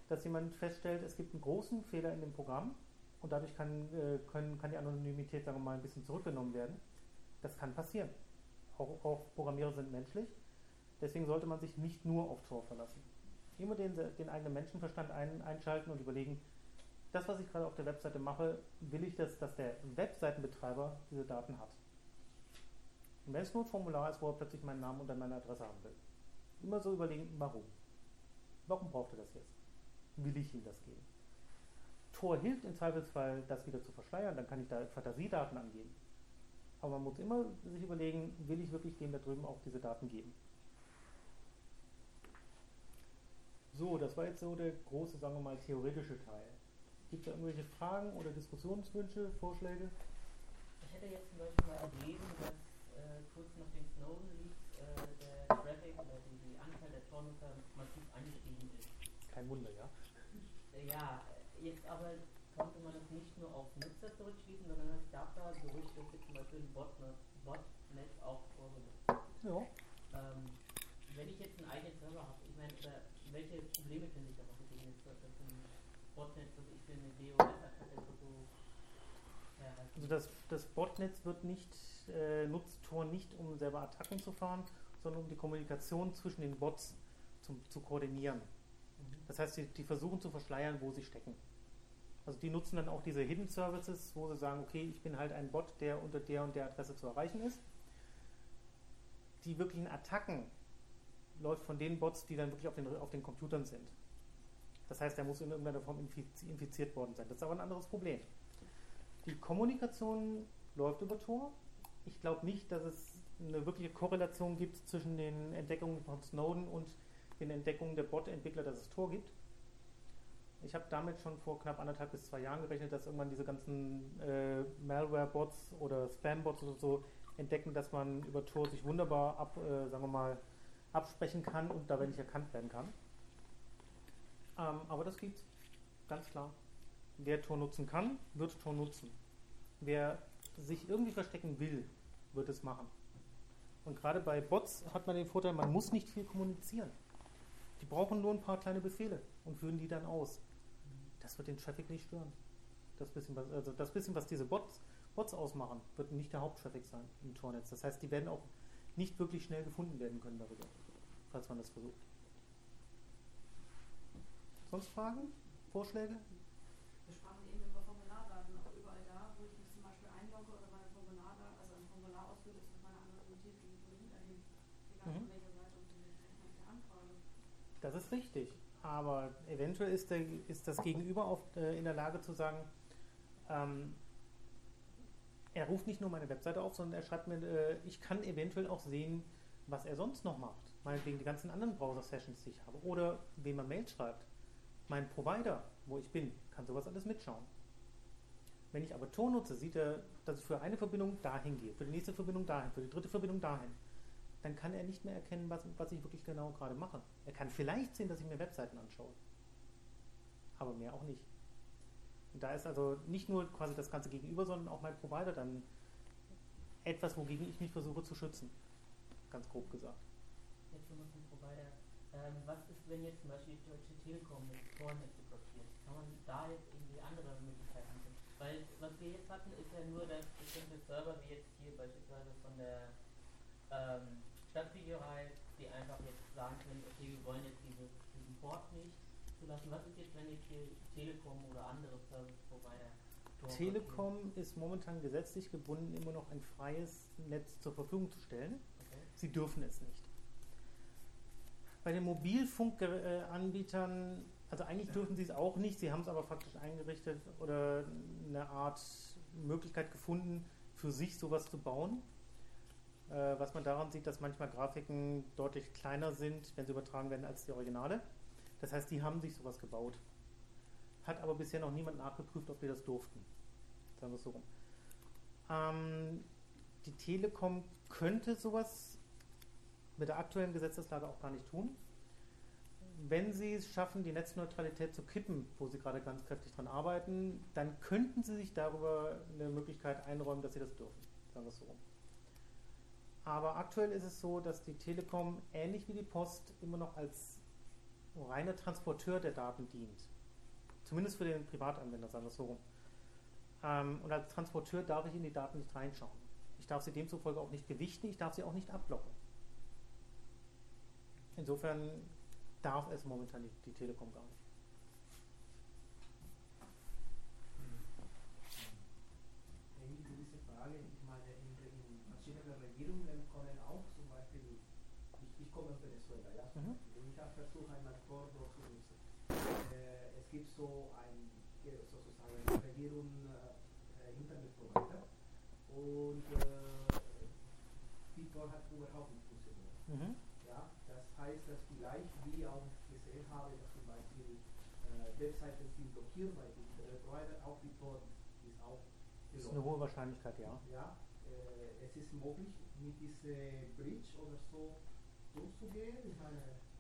dass jemand feststellt, es gibt einen großen Fehler in dem Programm und dadurch kann, äh, können, kann die Anonymität, sagen wir mal, ein bisschen zurückgenommen werden. Das kann passieren. Auch, auch Programmierer sind menschlich. Deswegen sollte man sich nicht nur auf Tor verlassen. Immer den, den eigenen Menschenverstand ein, einschalten und überlegen, das, was ich gerade auf der Webseite mache, will ich, dass, dass der Webseitenbetreiber diese Daten hat. Und wenn es nur ein Formular ist, wo er plötzlich meinen Namen und dann meine Adresse haben will. Immer so überlegen, warum? Warum braucht er das jetzt? Will ich ihm das geben? Tor hilft im Zweifelsfall, das wieder zu verschleiern, dann kann ich da Fantasiedaten angeben. Aber man muss immer sich überlegen, will ich wirklich dem da drüben auch diese Daten geben? So, das war jetzt so der große, sagen wir mal, theoretische Teil. Gibt es da irgendwelche Fragen oder Diskussionswünsche, Vorschläge? Ich hätte jetzt zum Beispiel mal gelesen, dass äh, kurz nach den Snowden-Leaks äh, der Traffic oder die, die Anzahl der Tornutzer massiv angestiegen ist. Kein Wunder, ja. Äh, ja, jetzt aber konnte man das nicht nur auf Nutzer zurückschließen, sondern es gab da Gerüchte, dass jetzt zum Beispiel ein Botnet, Botnet auch vorgenutzt. Ja. Ähm, wenn ich jetzt einen eigenen Server habe, ich meine, oder welche Probleme finde ich darauf begegnet, dass ein Botnet, was ich für eine DOS-Attacke so erreicht? Also das, das Botnetz wird nicht, äh, nutzt Tor nicht, um selber Attacken zu fahren, sondern um die Kommunikation zwischen den Bots zum, zu koordinieren. Mhm. Das heißt, die, die versuchen zu verschleiern, wo sie stecken. Also die nutzen dann auch diese Hidden Services, wo sie sagen, okay, ich bin halt ein Bot, der unter der und der Adresse zu erreichen ist. Die wirklichen Attacken läuft von den Bots, die dann wirklich auf den, auf den Computern sind. Das heißt, er muss in irgendeiner Form infiz- infiziert worden sein. Das ist aber ein anderes Problem. Die Kommunikation läuft über Tor. Ich glaube nicht, dass es eine wirkliche Korrelation gibt zwischen den Entdeckungen von Snowden und den Entdeckungen der Bot-Entwickler, dass es Tor gibt. Ich habe damit schon vor knapp anderthalb bis zwei Jahren gerechnet, dass irgendwann diese ganzen äh, Malware-Bots oder Spam-Bots oder so entdecken, dass man über Tor sich wunderbar ab, äh, sagen wir mal, absprechen kann und dabei nicht erkannt werden kann. Ähm, aber das gibt's, ganz klar. Wer Tor nutzen kann, wird Tor nutzen. Wer sich irgendwie verstecken will, wird es machen. Und gerade bei Bots hat man den Vorteil, man muss nicht viel kommunizieren. Die brauchen nur ein paar kleine Befehle und führen die dann aus. Das wird den Traffic nicht stören. Das bisschen, was, also das bisschen, was diese Bots, Bots ausmachen, wird nicht der Haupttraffic sein im Tornetz. Das heißt, die werden auch nicht wirklich schnell gefunden werden können darüber, falls man das versucht. Sonst Fragen? Vorschläge? Wir sprachen eben über Formulardaten, auch überall da, wo ich mich zum Beispiel einlogge oder meine Formulardaten, also ein Formular ausfülle, ist das meine Anonymität gegenüber miterhebt. Egal Mhm. von welcher Seite und ich anfrage. Das ist richtig. Aber eventuell ist, der, ist das Gegenüber auf, äh, in der Lage zu sagen, ähm, er ruft nicht nur meine Webseite auf, sondern er schreibt mir, äh, ich kann eventuell auch sehen, was er sonst noch macht. Meinetwegen die ganzen anderen Browser-Sessions, die ich habe. Oder wem er Mail schreibt. Mein Provider, wo ich bin, kann sowas alles mitschauen. Wenn ich aber Ton nutze, sieht er, dass ich für eine Verbindung dahin gehe, für die nächste Verbindung dahin, für die dritte Verbindung dahin. Dann kann er nicht mehr erkennen, was, was ich wirklich genau gerade mache. Er kann vielleicht sehen, dass ich mir Webseiten anschaue. Aber mehr auch nicht. Und da ist also nicht nur quasi das Ganze gegenüber, sondern auch mein Provider dann etwas, wogegen ich mich versuche zu schützen. Ganz grob gesagt. Jetzt nochmal zum Provider. Ähm, was ist, wenn jetzt zum Beispiel die Deutsche Telekom mit Tornetze blockiert? Kann man da jetzt irgendwie andere Möglichkeiten finden? Weil was wir jetzt hatten, ist ja nur, dass bestimmte Server, wie jetzt hier beispielsweise von der ähm, Stadtvideorei, die einfach jetzt sagen können, okay, wir wollen jetzt diese, diesen Port nicht zulassen. Was ist jetzt, wenn jetzt hier Telekom oder andere Service Provider? Telekom ist momentan gesetzlich gebunden, immer noch ein freies Netz zur Verfügung zu stellen. Okay. Sie dürfen es nicht. Bei den Mobilfunkanbietern, also eigentlich dürfen sie es auch nicht, sie haben es aber faktisch eingerichtet oder eine Art Möglichkeit gefunden, für sich sowas zu bauen. Äh, was man daran sieht, dass manchmal Grafiken deutlich kleiner sind, wenn sie übertragen werden, als die Originale. Das heißt, die haben sich sowas gebaut. Hat aber bisher noch niemand nachgeprüft, ob die das durften. Sagen wir es so rum. Ähm, die Telekom könnte sowas mit der aktuellen Gesetzeslage auch gar nicht tun. Wenn sie es schaffen, die Netzneutralität zu kippen, wo sie gerade ganz kräftig dran arbeiten, dann könnten sie sich darüber eine Möglichkeit einräumen, dass sie das dürfen. Sagen wir es so rum. Aber aktuell ist es so, dass die Telekom ähnlich wie die Post immer noch als reiner Transporteur der Daten dient. Zumindest für den Privatanwender, sagen wir so. Ähm, und als Transporteur darf ich in die Daten nicht reinschauen. Ich darf sie demzufolge auch nicht gewichten, ich darf sie auch nicht abblocken. Insofern darf es momentan die, die Telekom gar nicht. Eine gewisse Frage, ich meine, in, in verschiedenen Regierungen kommen auch zum Beispiel, ich, ich komme aus Venezuela, ja, zum Mhm. Beispiel, und ich habe versucht, einmal Tor dort zu nutzen. Äh, es gibt so ein, äh, sozusagen, Regierung äh, Internetprovider und äh, die Tor hat überhaupt nicht funktioniert. Mhm. Ja, das heißt, dass vielleicht wir auch haben, dass zum Beispiel äh, Webseiten sind blockiert bei dem Internetprovider, auch die Tor ist auch Das ist eine hohe Wahrscheinlichkeit, ja. ja, äh, es ist möglich, mit dieser Bridge oder so durchzugehen. Ich meine,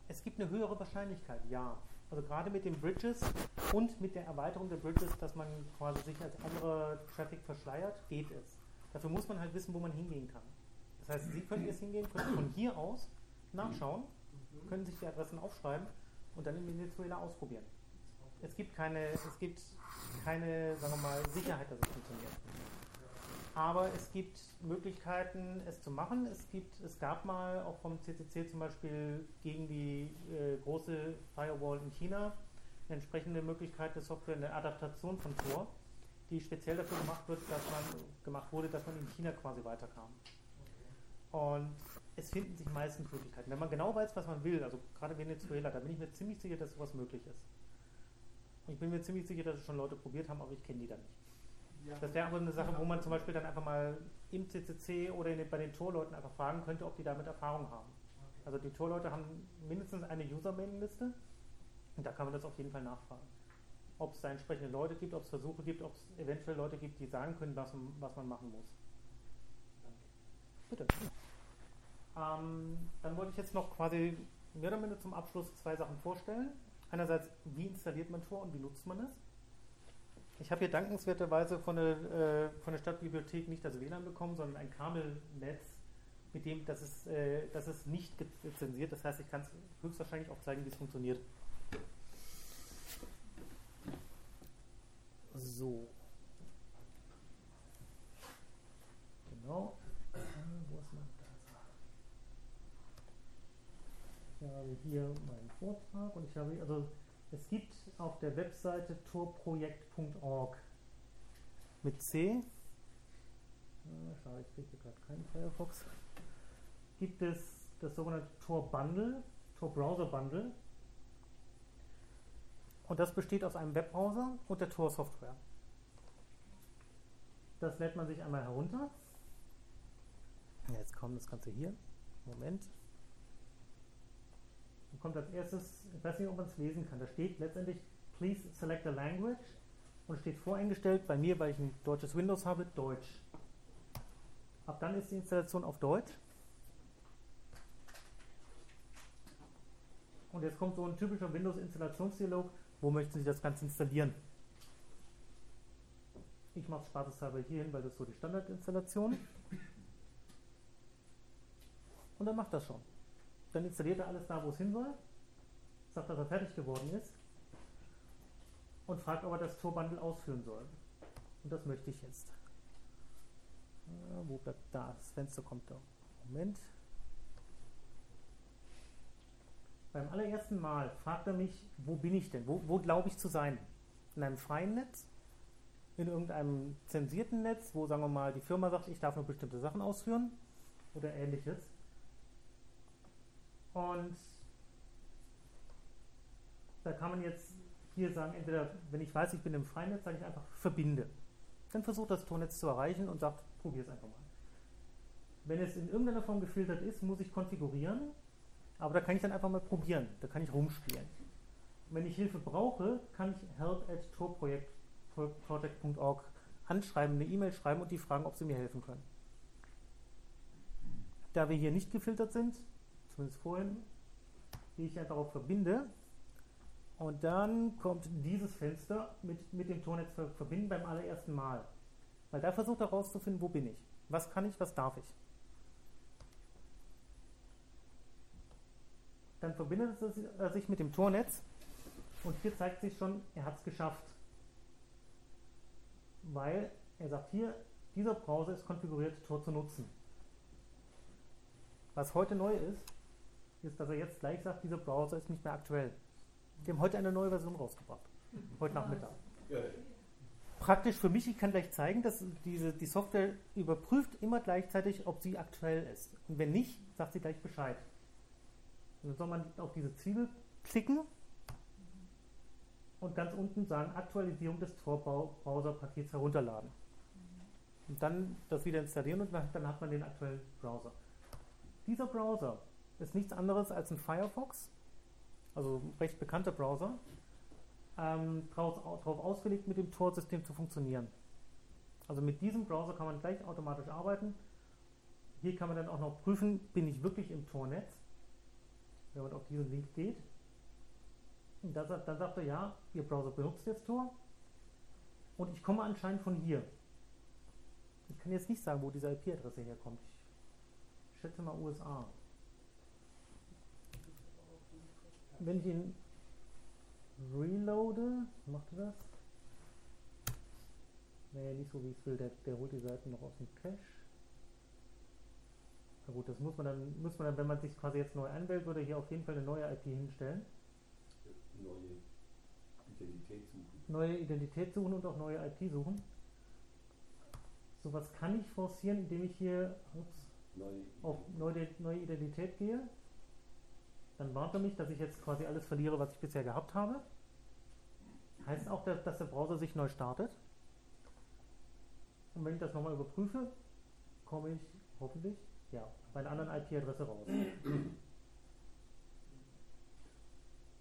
Es gibt eine höhere Wahrscheinlichkeit, ja. Also gerade mit den Bridges und mit der Erweiterung der Bridges, dass man quasi sich als andere Traffic verschleiert, geht es. Dafür muss man halt wissen, wo man hingehen kann. Das heißt, Sie können jetzt hingehen, können von hier aus nachschauen, mhm. können sich die Adressen aufschreiben und dann in Venezuela ausprobieren. Es gibt keine, es gibt keine, sagen wir mal, Sicherheit, dass es funktioniert. Aber es gibt Möglichkeiten, es zu machen. Es, gibt, es gab mal auch vom CCC zum Beispiel gegen die äh, große Firewall in China eine entsprechende Möglichkeit der Software, eine Adaptation von Tor, die speziell dafür gemacht wird, dass man gemacht wurde, dass man in China quasi weiterkam. Und es finden sich meistens Möglichkeiten. Wenn man genau weiß, was man will, also gerade Venezuela, da bin ich mir ziemlich sicher, dass sowas möglich ist. Und ich bin mir ziemlich sicher, dass es schon Leute probiert haben, aber ich kenne die da nicht. Ja, Das wäre aber eine Sache, wo man zum Beispiel dann einfach mal im CCC oder den, bei den Torleuten einfach fragen könnte, ob die damit Erfahrung haben. Okay. Also die Torleute haben mindestens eine User-Mailing-Liste und da kann man das auf jeden Fall nachfragen. Ob es da entsprechende Leute gibt, ob es Versuche gibt, ob es eventuell Leute gibt, die sagen können, was, man- was man machen muss. Bitte. Ähm, dann wollte ich jetzt noch quasi mehr oder minder zum Abschluss zwei Sachen vorstellen. Einerseits, wie installiert man Tor und wie nutzt man es? Ich habe hier dankenswerterweise von der, äh, von der Stadtbibliothek nicht das WLAN bekommen, sondern ein Kabelnetz, mit dem das ist, äh, das ist nicht lizenziert. Das heißt, ich kann es höchstwahrscheinlich auch zeigen, wie es funktioniert. So. Genau. Äh, Wo ist mein Dasein? Ich habe hier meinen Vortrag und ich habe, also es gibt auf der Webseite torprojekt.org mit C, äh, schade, ich kriege gerade keinen Firefox, gibt es das sogenannte Tor Bundle, Tor Browser Bundle. Und das besteht aus einem Webbrowser und der Tor Software. Das lädt man sich einmal herunter. Jetzt kommt das Ganze hier. Moment. Kommt als erstes, ich weiß nicht, ob man es lesen kann, da steht letztendlich Please select a language und steht voreingestellt, bei mir, weil ich ein deutsches Windows habe, Deutsch. Ab dann ist die Installation auf Deutsch. Und jetzt kommt so ein typischer Windows-Installationsdialog, wo möchten Sie das Ganze installieren? Ich mache es spaßeshalber hier hin, weil das so die Standardinstallation. Und dann macht das schon. Dann installiert er alles da, wo es hin soll, sagt, dass er fertig geworden ist und fragt, ob er das Tor-Bundle ausführen soll. Und das möchte ich jetzt. Wo bleibt da? Das Fenster kommt da. Moment. Beim allerersten Mal fragt er mich, wo bin ich denn? Wo, wo glaube ich zu sein? In einem freien Netz? In irgendeinem zensierten Netz, wo, sagen wir mal, die Firma sagt, ich darf nur bestimmte Sachen ausführen? Oder ähnliches? Und da kann man jetzt hier sagen, entweder, wenn ich weiß, ich bin im Freinetz, sage ich einfach verbinde. Dann versucht das Tornetz zu erreichen und sagt, probier es einfach mal. Wenn es in irgendeiner Form gefiltert ist, muss ich konfigurieren, aber da kann ich dann einfach mal probieren, da kann ich rumspielen. Wenn ich Hilfe brauche, kann ich help at torproject.org anschreiben, eine E-Mail schreiben und die fragen, ob sie mir helfen können. Da wir hier nicht gefiltert sind, zumindest vorhin, die ich einfach auch verbinde. Und dann kommt dieses Fenster mit, mit dem Tornetz verbinden beim allerersten Mal. Weil da versucht er herauszufinden, wo bin ich, was kann ich, was darf ich. Dann verbindet er sich mit dem Tornetz und hier zeigt sich schon, er hat es geschafft. Weil er sagt hier, dieser Browser ist konfiguriert, Tor zu nutzen. Was heute neu ist, ist, dass er jetzt gleich sagt, dieser Browser ist nicht mehr aktuell. Wir haben heute eine neue Version rausgebracht. Heute Nachmittag. Praktisch für mich, ich kann gleich zeigen, dass diese, die Software überprüft immer gleichzeitig, ob sie aktuell ist. Und wenn nicht, sagt sie gleich Bescheid. Und dann soll man auf diese Zwiebel klicken und ganz unten sagen Aktualisierung des Tor-Browser-Pakets herunterladen. Und dann das wieder installieren und dann hat man den aktuellen Browser. Dieser Browser ist nichts anderes als ein Firefox, also ein recht bekannter Browser, ähm, darauf ausgelegt, mit dem Tor-System zu funktionieren. Also mit diesem Browser kann man gleich automatisch arbeiten. Hier kann man dann auch noch prüfen, bin ich wirklich im Tornetz, wenn man auf diesen Link geht. Und da, sagt- dann sagt er, ja, Ihr Browser benutzt jetzt Tor und ich komme anscheinend von hier. Ich kann jetzt nicht sagen, wo diese IP-Adresse herkommt. Ich schätze mal USA. Wenn ich ihn reloade, macht er das? Nee, nicht so wie ich es will. Der, der holt die Seiten noch aus dem Cache. Na gut, das muss man dann, muss man dann, wenn man sich quasi jetzt neu einwählt, würde hier auf jeden Fall eine neue IP hinstellen. neue Identität suchen. Neue Identität suchen und auch neue IP suchen. So was kann ich forcieren, indem ich hier ups, Neue auf neue, neue Identität gehe. Dann warnt er mich, dass ich jetzt quasi alles verliere, was ich bisher gehabt habe. Heißt auch, dass, der Browser sich neu startet. Und wenn ich das nochmal überprüfe, komme ich hoffentlich ja, bei einer anderen IP-Adresse raus.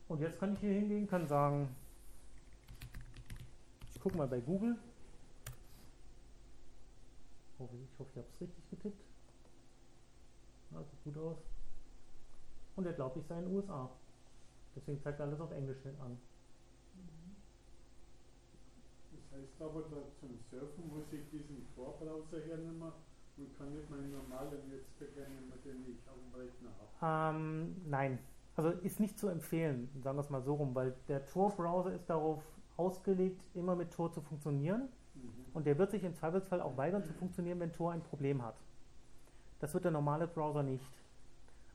Und jetzt kann ich hier hingehen, kann sagen, ich gucke mal bei Google. Ich, hoffe, ich habe es richtig getippt. Sieht gut aus. Und er glaubt, ich sei in den USA. Deswegen zeigt er alles auf Englisch an. Das heißt aber, zum Surfen muss ich diesen Tor-Browser hernehmen und kann nicht meinen normalen Netzwerk nehmen, den ich dem Rechner habe. Ähm, nein. Also ist nicht zu empfehlen, sagen wir es mal so rum, weil der Tor-Browser ist darauf ausgelegt, immer mit Tor zu funktionieren. Mhm. Und der wird sich im Zweifelsfall auch weigern zu funktionieren, wenn Tor ein Problem hat. Das wird der normale Browser nicht.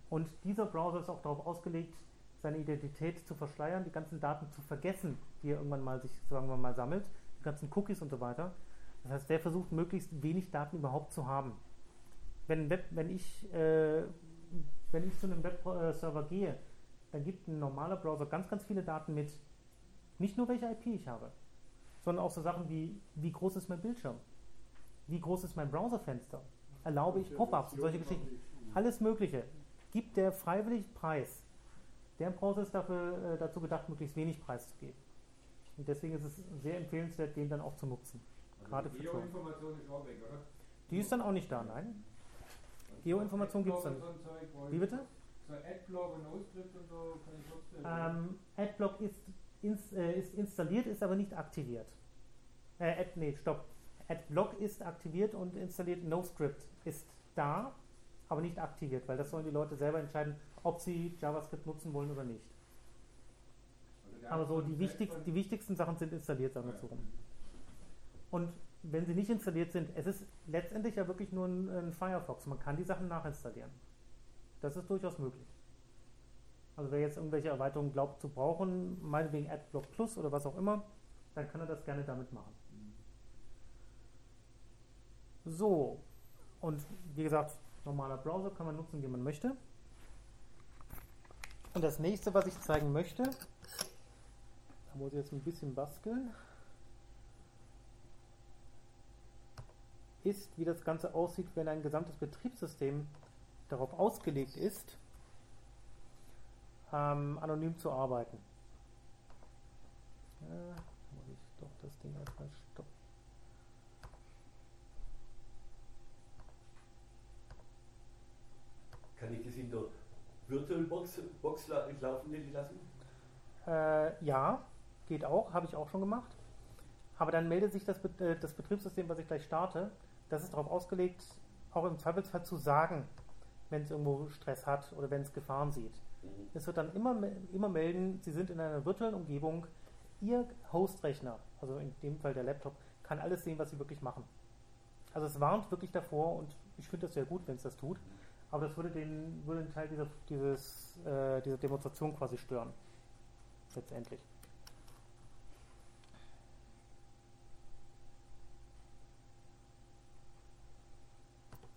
Und dieser Browser ist auch darauf ausgelegt, seine Identität zu verschleiern, die ganzen Daten zu vergessen, die er irgendwann mal sich, sagen wir mal, sammelt, die ganzen Cookies und so weiter. Das heißt, der versucht möglichst wenig Daten überhaupt zu haben. Wenn, Web, wenn, ich, äh, wenn ich zu einem Webserver gehe, dann gibt ein normaler Browser ganz, ganz viele Daten mit. Nicht nur welche IP ich habe, sondern auch so Sachen wie, wie groß ist mein Bildschirm? Wie groß ist mein Browserfenster? Erlaube ich Pop-ups und solche Geschichten? Alles Mögliche. Gibt der freiwillig Preis. Der Browser ist dafür, äh, dazu gedacht, möglichst wenig Preis zu geben. Und deswegen ist es sehr empfehlenswert, den dann auch zu nutzen. Gerade für die. Geoinformation ist auch weg, oder? Die ist dann auch nicht da, nein. Geoinformation dann. So ein Zeug, wo Wie bitte? So Adblock und NoScript und so kann ich. Ähm, Adblock ist, ins, äh, ist installiert, ist aber nicht aktiviert. Äh, Ad, nee, stopp. Adblock ist aktiviert und installiert. NoScript ist da, aber nicht aktiviert, weil das sollen die Leute selber entscheiden, ob sie JavaScript nutzen wollen oder nicht. Also Aber so die, wichtig, die wichtigsten Sachen sind installiert, sagen wir so rum. Und wenn sie nicht installiert sind, es ist letztendlich ja wirklich nur ein, ein Firefox. Man kann die Sachen nachinstallieren. Das ist durchaus möglich. Also wer jetzt irgendwelche Erweiterungen glaubt zu brauchen, meinetwegen AdBlock Plus oder was auch immer, dann kann er das gerne damit machen. So, und wie gesagt, normaler Browser kann man nutzen, wie man möchte. Und das nächste, was ich zeigen möchte, da muss ich jetzt ein bisschen basteln, ist, wie das Ganze aussieht, wenn ein gesamtes Betriebssystem darauf ausgelegt ist, ähm, anonym zu arbeiten. Äh, muss ich doch das Ding erstmal stoppen. Kann ich das in der VirtualBox Box la- laufen lassen? Äh, ja, geht auch, habe ich auch schon gemacht. Aber dann meldet sich das, äh, das Betriebssystem, was ich gleich starte, das ist darauf ausgelegt, auch im Zweifelsfall zu sagen, wenn es irgendwo Stress hat oder wenn es Gefahren sieht. Mhm. Es wird dann immer, me- immer melden, Sie sind in einer virtuellen Umgebung. Ihr Host-Rechner, also in dem Fall der Laptop, kann alles sehen, was Sie wirklich machen. Also es warnt wirklich davor und ich finde das sehr gut, wenn es das tut. Aber das würde den, würde den Teil dieser, dieses, äh, dieser Demonstration quasi stören. Letztendlich.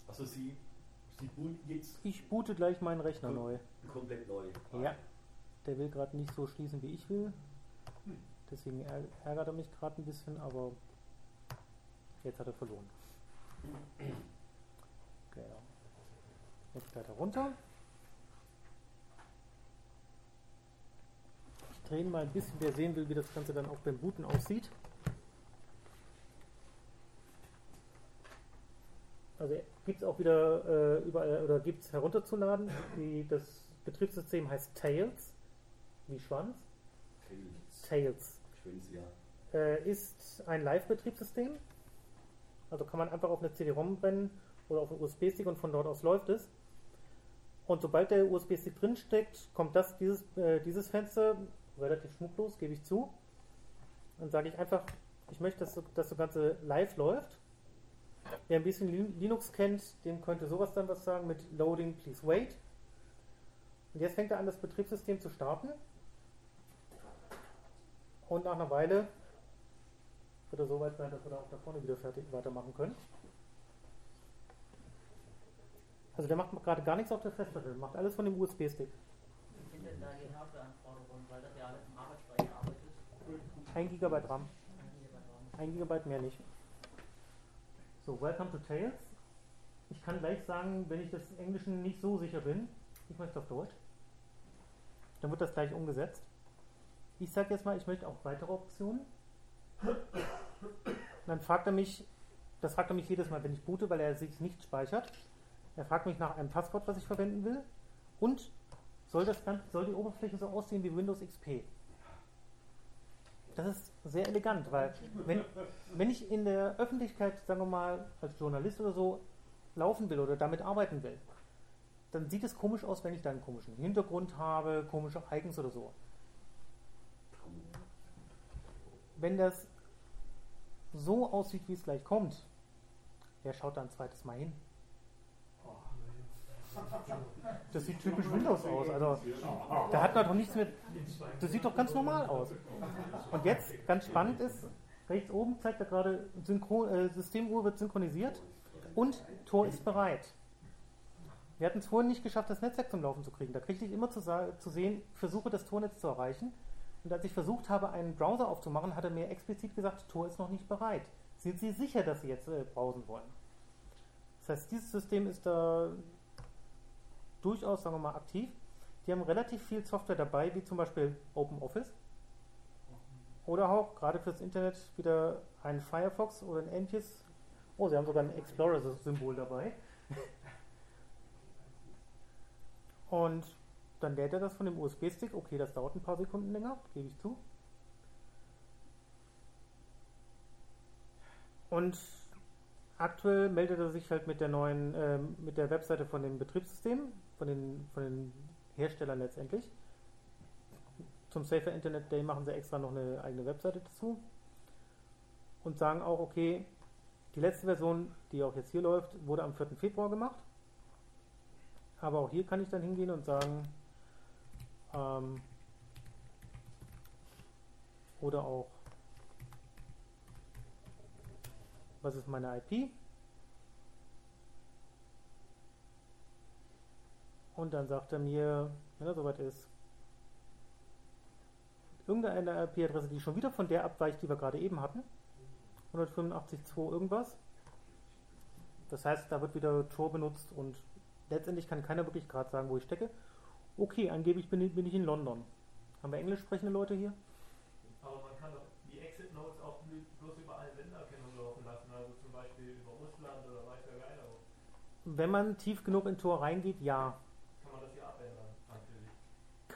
Also Sie, Sie booten jetzt Ich boote gleich meinen Rechner neu. komplett neu. Ja. Der will gerade nicht so schließen, wie ich will. Deswegen ärg- ärgert er mich gerade ein bisschen, aber jetzt hat er verloren. [clears throat] Genau. Jetzt weiter runter. Ich drehe mal ein bisschen, wer sehen will, wie das Ganze dann auch beim Booten aussieht. Also gibt es auch wieder äh, überall oder gibt es herunterzuladen. Die, das Betriebssystem heißt Tails, wie Schwanz. Tails. Tails Schwänze, ja. äh, ist ein Live-Betriebssystem. Also kann man einfach auf eine CD-ROM brennen oder auf einen USB-Stick und von dort aus läuft es. Und sobald der USB-Stick drin steckt, kommt das, dieses, äh, dieses Fenster, relativ schmucklos, gebe ich zu. Dann sage ich einfach, ich möchte, dass, dass das Ganze live läuft. Wer ein bisschen Lin- Linux kennt, dem könnte sowas dann was sagen mit Loading, please wait. Und jetzt fängt er an, das Betriebssystem zu starten. Und nach einer Weile wird er so weit sein, dass wir da auch da vorne wieder fertig weitermachen können. Also der macht gerade gar nichts auf der Festplatte, der macht alles von dem USB-Stick. Wie sind denn da die Hardware-Anforderungen, weil das ja alles im Arbeitsspeicher arbeitet? 1 GB RAM, Ein Gigabyte RAM. 1 GB mehr nicht. So, welcome to Tails. Ich kann gleich sagen, wenn ich des Englischen nicht so sicher bin, ich möchte auf Deutsch. Dann wird das gleich umgesetzt. Ich sage jetzt mal, ich möchte auch weitere Optionen. Und dann fragt er mich, das fragt er mich jedes Mal, wenn ich boote, weil er sich nicht speichert. Er fragt mich nach einem Passwort, was ich verwenden will. Und soll, das soll die Oberfläche so aussehen wie Windows XP? Das ist sehr elegant, weil wenn, wenn ich in der Öffentlichkeit, sagen wir mal, als Journalist oder so laufen will oder damit arbeiten will, dann sieht es komisch aus, wenn ich da einen komischen Hintergrund habe, komische Icons oder so. Wenn das so aussieht, wie es gleich kommt, wer schaut da ein zweites Mal hin? Das sieht typisch Windows aus. Also, da hat man doch nichts mit. Das sieht doch ganz normal aus. Und jetzt, ganz spannend ist, rechts oben zeigt er gerade, Synchron, äh, Systemuhr wird synchronisiert und Tor ist bereit. Wir hatten es vorhin nicht geschafft, das Netzwerk zum Laufen zu kriegen. Da kriegte ich immer zu, zu sehen, versuche das Tornetz zu erreichen. Und als ich versucht habe, einen Browser aufzumachen, hat er mir explizit gesagt, Tor ist noch nicht bereit. Sind Sie sicher, dass Sie jetzt äh, browsen wollen? Das heißt, dieses System ist da durchaus, sagen wir mal, aktiv. Die haben relativ viel Software dabei, wie zum Beispiel OpenOffice. Oder auch gerade fürs Internet wieder ein Firefox oder ein Entys. Oh, sie haben sogar ein Explorer-Symbol dabei. [laughs] Und dann lädt er das von dem USB-Stick. Okay, das dauert ein paar Sekunden länger, gebe ich zu. Und aktuell meldet er sich halt mit der neuen, ähm, mit der Webseite von dem Betriebssystem, von den, von den Herstellern letztendlich. Zum Safer Internet Day machen sie extra noch eine eigene Webseite dazu und sagen auch, okay, die letzte Version, die auch jetzt hier läuft, wurde am 4. Februar gemacht. Aber auch hier kann ich dann hingehen und sagen, ähm, oder auch, was ist meine IP? Und dann sagt er mir, wenn er soweit ist, irgendeine IP-Adresse, die schon wieder von der abweicht, die wir gerade eben hatten. 185.2 irgendwas. Das heißt, da wird wieder Tor benutzt und letztendlich kann keiner wirklich gerade sagen, wo ich stecke. Okay, angeblich bin ich, bin ich in London. Haben wir englisch sprechende Leute hier? Aber man kann doch die Exit Notes auch bl- bloß über alle Ländererkennung laufen lassen, also zum Beispiel über Russland oder weiß wo. Wenn man tief genug in Tor reingeht, ja. Kann man das hier abändern, natürlich.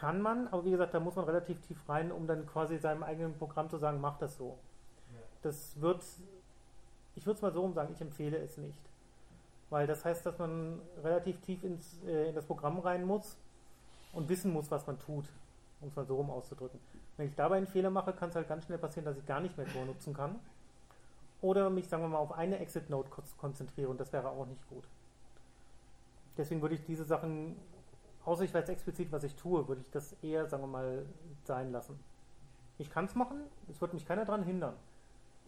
Kann man, aber wie gesagt, da muss man relativ tief rein, um dann quasi seinem eigenen Programm zu sagen, mach das so. Das wird, ich würde es mal so rum sagen, ich empfehle es nicht. Weil das heißt, dass man relativ tief ins, äh, in das Programm rein muss und wissen muss, was man tut, um es mal so rum auszudrücken. Wenn ich dabei einen Fehler mache, kann es halt ganz schnell passieren, dass ich gar nicht mehr Tor nutzen kann. Oder mich, sagen wir mal, auf eine Exit-Node konzentriere und das wäre auch nicht gut. Deswegen würde ich diese Sachen, außer ich weiß explizit, was ich tue, würde ich das eher, sagen wir mal, sein lassen. Ich kann es machen, es wird mich keiner daran hindern.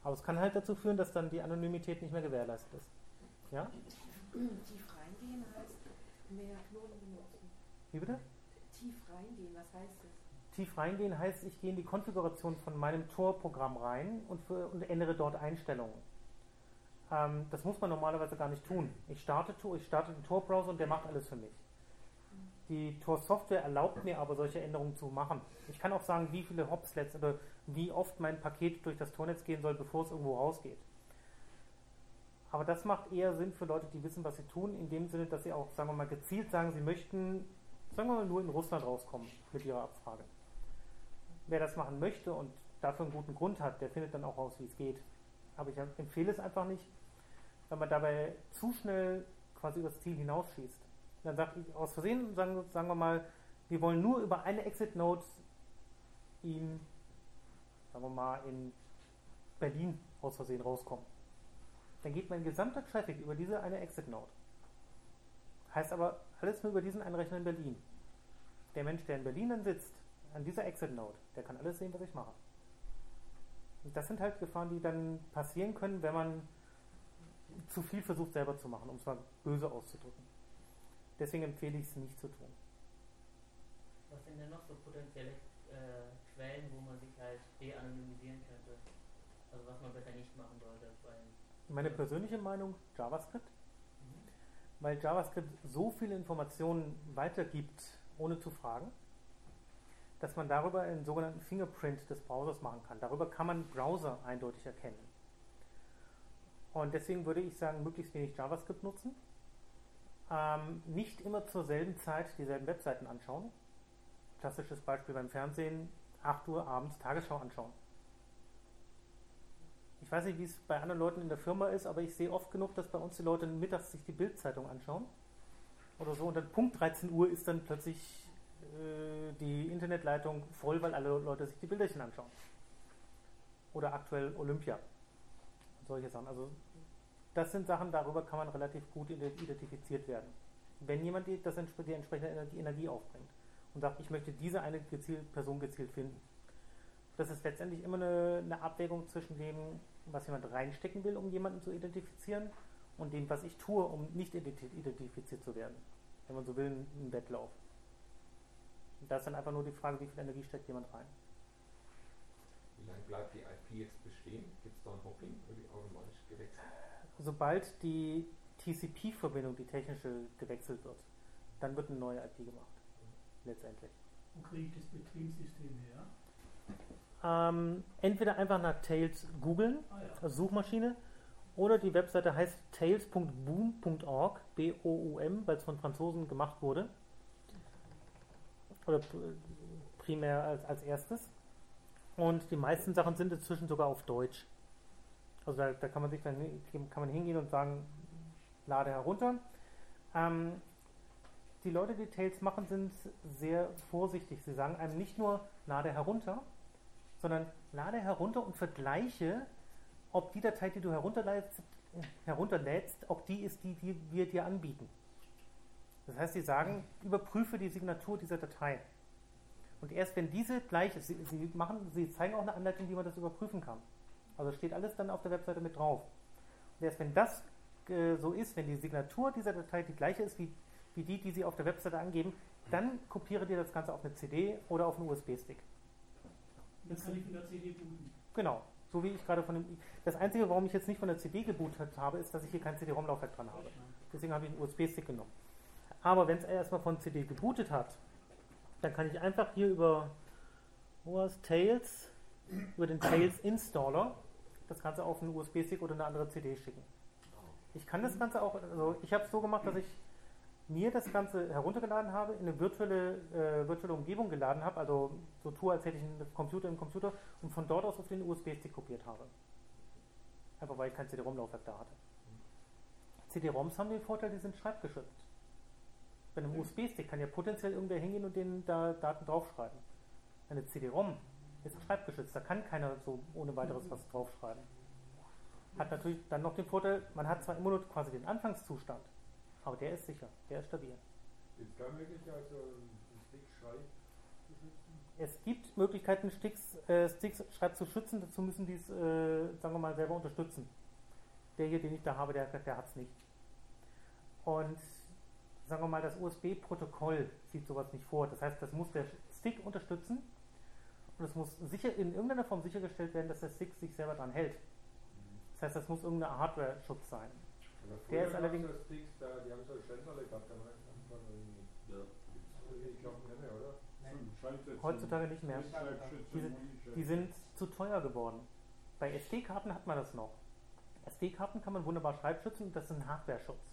Aber es kann halt dazu führen, dass dann die Anonymität nicht mehr gewährleistet ist. Ja? Tief reingehen heißt mehr Knoten benutzen. Wie bitte? Tief reingehen, was heißt das? Tief reingehen heißt, ich gehe in die Konfiguration von meinem Tor-Programm rein und, für, und ändere dort Einstellungen. Ähm, das muss man normalerweise gar nicht tun. Ich starte, ich starte den Tor-Browser und der macht alles für mich. Die Tor-Software erlaubt mir aber, solche Änderungen zu machen. Ich kann auch sagen, wie viele Hops letzt oder wie oft mein Paket durch das Tornetz gehen soll, bevor es irgendwo rausgeht. Aber das macht eher Sinn für Leute, die wissen, was sie tun, in dem Sinne, dass sie auch, sagen wir mal, gezielt sagen, sie möchten, sagen wir mal, nur in Russland rauskommen mit ihrer Abfrage. Wer das machen möchte und dafür einen guten Grund hat, der findet dann auch raus, wie es geht. Aber ich empfehle es einfach nicht, wenn man dabei zu schnell quasi übers Ziel hinausschießt. Dann sagt ich aus Versehen, sagen, sagen wir mal, wir wollen nur über eine Exit-Node in, sagen wir mal, in Berlin aus Versehen rauskommen. Dann geht mein gesamter Traffic über diese eine Exit-Node. Heißt aber alles nur über diesen einen Rechner in Berlin. Der Mensch, der in Berlin dann sitzt, an dieser Exit-Node, der kann alles sehen, was ich mache. Und das sind halt Gefahren, die dann passieren können, wenn man zu viel versucht selber zu machen, um es mal böse auszudrücken. Deswegen empfehle ich es nicht zu tun. Was sind denn noch so potenzielle äh, Quellen, wo man sich halt de-anonymisieren könnte? Also was man besser nicht machen sollte. Meine persönliche Meinung, JavaScript. Mhm. Weil JavaScript so viele Informationen weitergibt, ohne zu fragen, dass man darüber einen sogenannten Fingerprint des Browsers machen kann. Darüber kann man Browser eindeutig erkennen. Und deswegen würde ich sagen, möglichst wenig JavaScript nutzen. Ähm, nicht immer zur selben Zeit dieselben Webseiten anschauen. Klassisches Beispiel beim Fernsehen, 8 Uhr abends Tagesschau anschauen. Ich weiß nicht, wie es bei anderen Leuten in der Firma ist, aber ich sehe oft genug, dass bei uns die Leute mittags sich die Bildzeitung anschauen. Oder so. Und dann Punkt 13 Uhr ist dann plötzlich äh, die Internetleitung voll, weil alle Leute sich die Bilderchen anschauen. Oder aktuell Olympia. Solche Sachen. Also das sind Sachen, darüber kann man relativ gut identifiziert werden. Wenn jemand die, das, die entsprechende Energie, aufbringt und sagt, ich möchte diese eine gezielt, Person gezielt finden. Das ist letztendlich immer eine, eine Abwägung zwischen dem, was jemand reinstecken will, um jemanden zu identifizieren, und dem, was ich tue, um nicht identifiziert zu werden. Wenn man so will, ein Wettlauf. Da ist dann einfach nur die Frage, wie viel Energie steckt jemand rein. Wie lange bleibt die IP jetzt bestehen? Gibt es da ein Hopping gewechselt? Sobald die TCP-Verbindung, die technische, gewechselt wird, dann wird eine neue IP gemacht. Letztendlich. Wo kriege ich das Betriebssystem her? Ähm, entweder einfach nach Tails googeln, Ah, ja. also Suchmaschine, oder die Webseite heißt tails.boom.org, B-O-U-M, weil es von Franzosen gemacht wurde. Oder primär als, als erstes. Und die meisten Sachen sind inzwischen sogar auf Deutsch. Also da, da kann man sich dann kann man hingehen und sagen, lade herunter. Ähm, die Leute, die Tails machen, sind sehr vorsichtig. Sie sagen einem nicht nur, lade herunter, sondern lade herunter und vergleiche, ob die Datei, die du herunterlädst, herunterlädst auch die ist, die, die wir dir anbieten. Das heißt, sie sagen, überprüfe die Signatur dieser Datei. Und erst wenn diese gleich ist, sie, sie, machen, sie zeigen auch eine Anleitung, wie man das überprüfen kann. Also steht alles dann auf der Webseite mit drauf. Und erst wenn das äh, so ist, wenn die Signatur dieser Datei die gleiche ist wie, wie die, die sie auf der Webseite angeben, dann kopiere dir das Ganze auf eine CD oder auf einen USB-Stick. Das kann ich von der CD booten. Genau. So wie ich gerade von dem. Das Einzige, warum ich jetzt nicht von der CD gebootet habe, ist, dass ich hier kein CD-ROM-Laufwerk dran habe. Deswegen habe ich einen USB-Stick genommen. Aber wenn es erstmal von CD gebootet hat, dann kann ich einfach hier über wo war's? Tails, über den Tails Installer, das Ganze auf einen USB-Stick oder eine andere CD schicken. Ich kann das Ganze auch, also ich habe es so gemacht, dass ich mir das Ganze heruntergeladen habe, in eine virtuelle, äh, virtuelle Umgebung geladen habe, also so tue, als hätte ich einen Computer im Computer und von dort aus auf den USB-Stick kopiert habe. Einfach weil ich kein CD-ROM-Laufwerk da hatte. CD-ROMs haben den Vorteil, die sind schreibgeschützt. Bei einem USB-Stick kann ja potenziell irgendwer hingehen und den da Daten draufschreiben. Eine CD-ROM ist schreibgeschützt, da kann keiner so ohne weiteres was draufschreiben. Hat natürlich dann noch den Vorteil, man hat zwar immer nur quasi den Anfangszustand, aber der ist sicher, der ist stabil. Es da Möglichkeit, so einen Stick Schreib zu schützen? Es gibt Möglichkeiten, Sticks, äh, Sticks Schreib zu schützen, dazu müssen die es, äh, sagen wir mal, selber unterstützen. Der hier, den ich da habe, der, der hat es nicht. Und sagen wir mal, das USB-Protokoll sieht sowas nicht vor. Das heißt, das muss der Stick unterstützen und es muss sicher in irgendeiner Form sichergestellt werden, dass der Stick sich selber dran hält. Das heißt, das muss irgendein Hardware-Schutz sein. Der ist allerdings- Sticks, da, die haben so Ständerle gehabt, da man Anfang. Ja. Ich glaube nicht mehr, oder? Schalter, Heutzutage nicht mehr. Monitor. Die sind zu teuer geworden. Bei SD-Karten hat man das noch. SD-Karten kann man wunderbar schreibschützen und das ist ein Hardware-Schutz.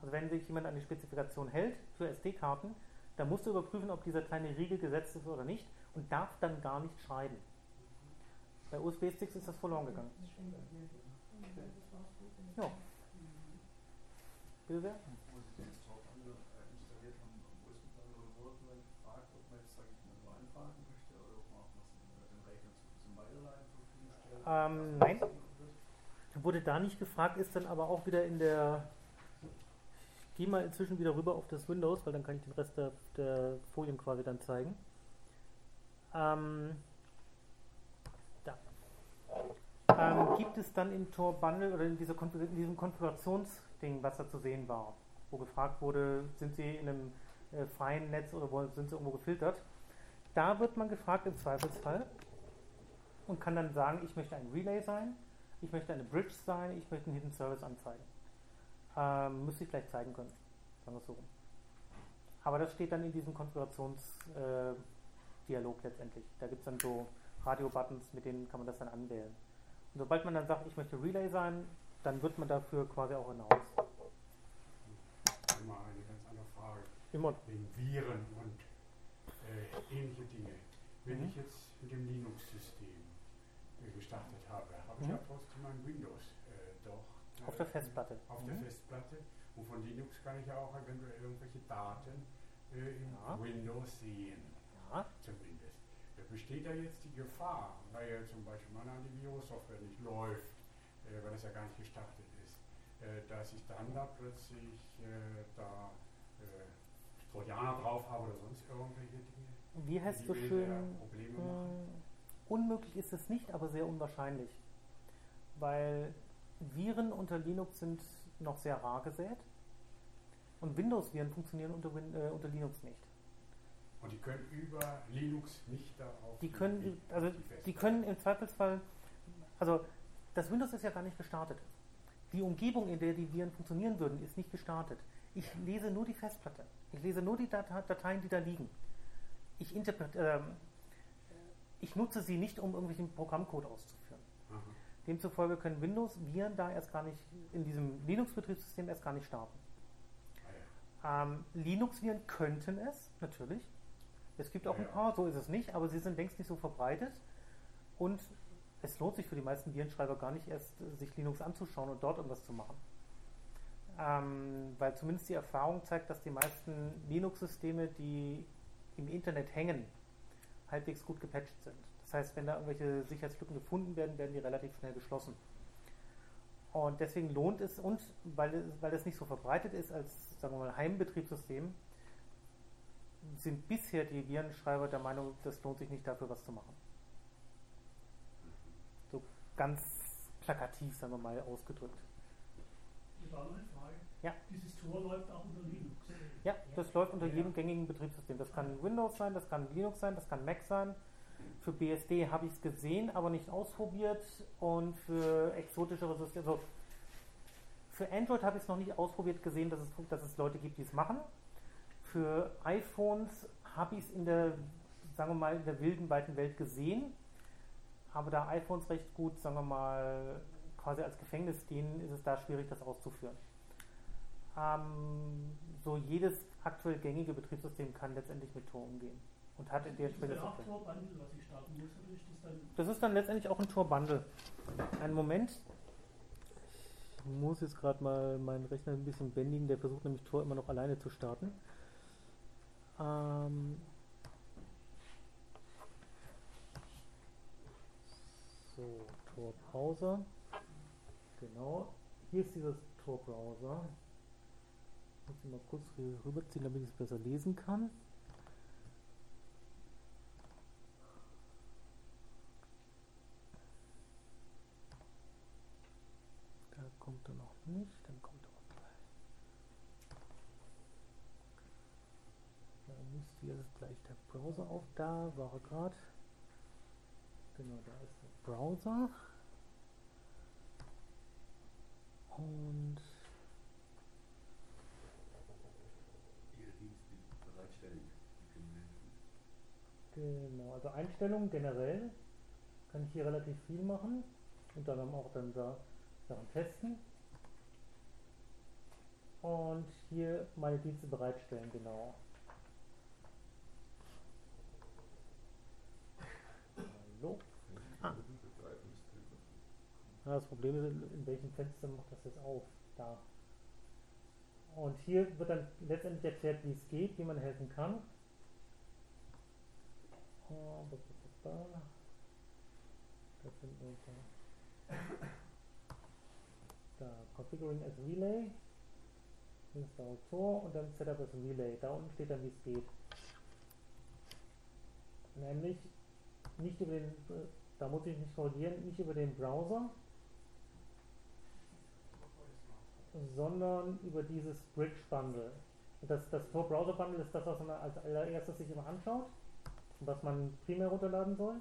Also wenn sich jemand an die Spezifikation hält für SD-Karten, dann musst du überprüfen, ob dieser kleine Riegel gesetzt ist oder nicht und darf dann gar nicht schreiben. Bei USB-Sticks ist das verloren gegangen. Ja. Bitte sehr? Äh, äh? Ähm, nein. Wurde da nicht gefragt, ist dann aber auch wieder in der. Ich gehe mal inzwischen wieder rüber auf das Windows, weil dann kann ich den Rest der, der Folien quasi dann zeigen. Ähm, da. Ähm, gibt es dann im Tor Bundle oder in, dieser Konfig in diesem Konfigurationsding, was da zu sehen war, wo gefragt wurde, sind Sie in einem äh, freien Netz oder wo, sind Sie irgendwo gefiltert? Da wird man gefragt im Zweifelsfall und kann dann sagen, ich möchte ein Relay sein, ich möchte eine Bridge sein, ich möchte einen Hidden Service anzeigen. Ähm, müsste ich vielleicht zeigen können, sagen wir es so. Aber das steht dann in diesem Konfigurationsdialog äh, Dialog letztendlich. Da gibt es dann so Radio-Buttons, mit denen kann man das dann anwählen. Und sobald man dann sagt, ich möchte Relay sein, dann wird man dafür quasi auch hinaus. Mal eine ganz andere Frage. Immer. Wegen Viren und äh, ähnliche Dinge. Wenn Mhm. ich jetzt mit dem Linux-System äh, gestartet habe, habe ich Mhm. ja trotzdem ein Windows äh, doch. äh, Auf der Festplatte. Auf der Mhm. Festplatte. Und von Linux kann ich ja auch eventuell irgendwelche Daten äh, in Ja. Windows sehen. Ja. Zumindest. Besteht da jetzt die Gefahr, weil ja zum Beispiel meine Antivirus-Software nicht läuft, äh, weil das ja gar nicht gestartet ist, äh, dass ich dann da plötzlich äh, da äh, Trojaner drauf habe oder sonst irgendwelche Dinge. Wie heißt so schön? Probleme machen. mh, unmöglich ist es nicht, aber sehr unwahrscheinlich. Weil Viren unter Linux sind noch sehr rar gesät und Windows-Viren funktionieren unter, Win äh, unter Linux nicht. Und die können über Linux nicht darauf. Die können, also die können im Zweifelsfall, also das Windows ist ja gar nicht gestartet. Die Umgebung, in der die Viren funktionieren würden, ist nicht gestartet. Ich lese nur die Festplatte. Ich lese nur die Date- Dateien, die da liegen. Ich, interpret, ähm, ich nutze sie nicht, um irgendwelchen Programmcode auszuführen. Aha. Demzufolge können Windows-Viren da erst gar nicht, in diesem Linux-Betriebssystem erst gar nicht starten. Ähm, Linux-Viren könnten es, natürlich. Es gibt auch ein paar, so ist es nicht, aber sie sind längst nicht so verbreitet. Und es lohnt sich für die meisten Virenschreiber gar nicht erst, äh, sich Linux anzuschauen und dort irgendwas zu machen. Ähm, weil zumindest die Erfahrung zeigt, dass die meisten Linux-Systeme, die im Internet hängen, halbwegs gut gepatcht sind. Das heißt, wenn da irgendwelche Sicherheitslücken gefunden werden, werden die relativ schnell geschlossen. Und deswegen lohnt es, und weil, es- weil es nicht so verbreitet ist als, sagen wir mal, Heimbetriebssystem, sind bisher die Virenschreiber der Meinung, das lohnt sich nicht dafür, was zu machen. So ganz plakativ, sagen wir mal, ausgedrückt. War noch eine Frage. Ja. Dieses Tor läuft auch unter Linux. Ja, das läuft unter jedem gängigen Betriebssystem. Das kann Windows sein, das kann Linux sein, das kann Mac sein. Für BSD habe ich es gesehen, aber nicht ausprobiert. Und für exotischere Systeme, also für Android habe ich es noch nicht ausprobiert gesehen, dass es, dass es Leute gibt, die es machen. Für iPhones habe ich es in der, sagen wir mal, in der wilden, weiten Welt gesehen. Aber da iPhones recht gut, sagen wir mal, quasi als Gefängnis dienen, ist es da schwierig, das auszuführen. Ähm, so jedes aktuell gängige Betriebssystem kann letztendlich mit Tor umgehen und hat in der Software. Tor-Bundle, was ich starten muss, oder ist das dann Das ist dann letztendlich auch ein Tor-Bundle. Einen Moment. muss jetzt gerade mal meinen Rechner ein bisschen bändigen, der versucht nämlich Tor immer noch alleine zu starten. Ähm so, Tor Browser. Genau. Hier ist dieses Tor Browser. Muss ich mal kurz rüberziehen, damit ich es besser lesen kann. Da kommt er noch nicht, dann kommt er auch gleich. Müsste jetzt gleich der Browser auf. Da war er gerade. Genau, da ist der Browser. Und. Genau, also Einstellungen generell kann ich hier relativ viel machen und dann auch dann da Sachen testen. Und hier meine Dienste bereitstellen, genau. Hallo. Ah. Ja, das Problem ist, in welchem Fenster macht das jetzt auf? Da. Und hier wird dann letztendlich erklärt, wie es geht, wie man helfen kann. Ah. Da Configuring as Relay. Install Tor und dann Setup as Relay. Da unten steht dann, wie es geht. Nämlich nicht über den, da muss ich mich korrigieren, nicht über den Browser, sondern über dieses Bridge Bundle. Und Das, das Tor Browser Bundle ist das, was man als allererstes sich immer anschaut und was man primär runterladen soll.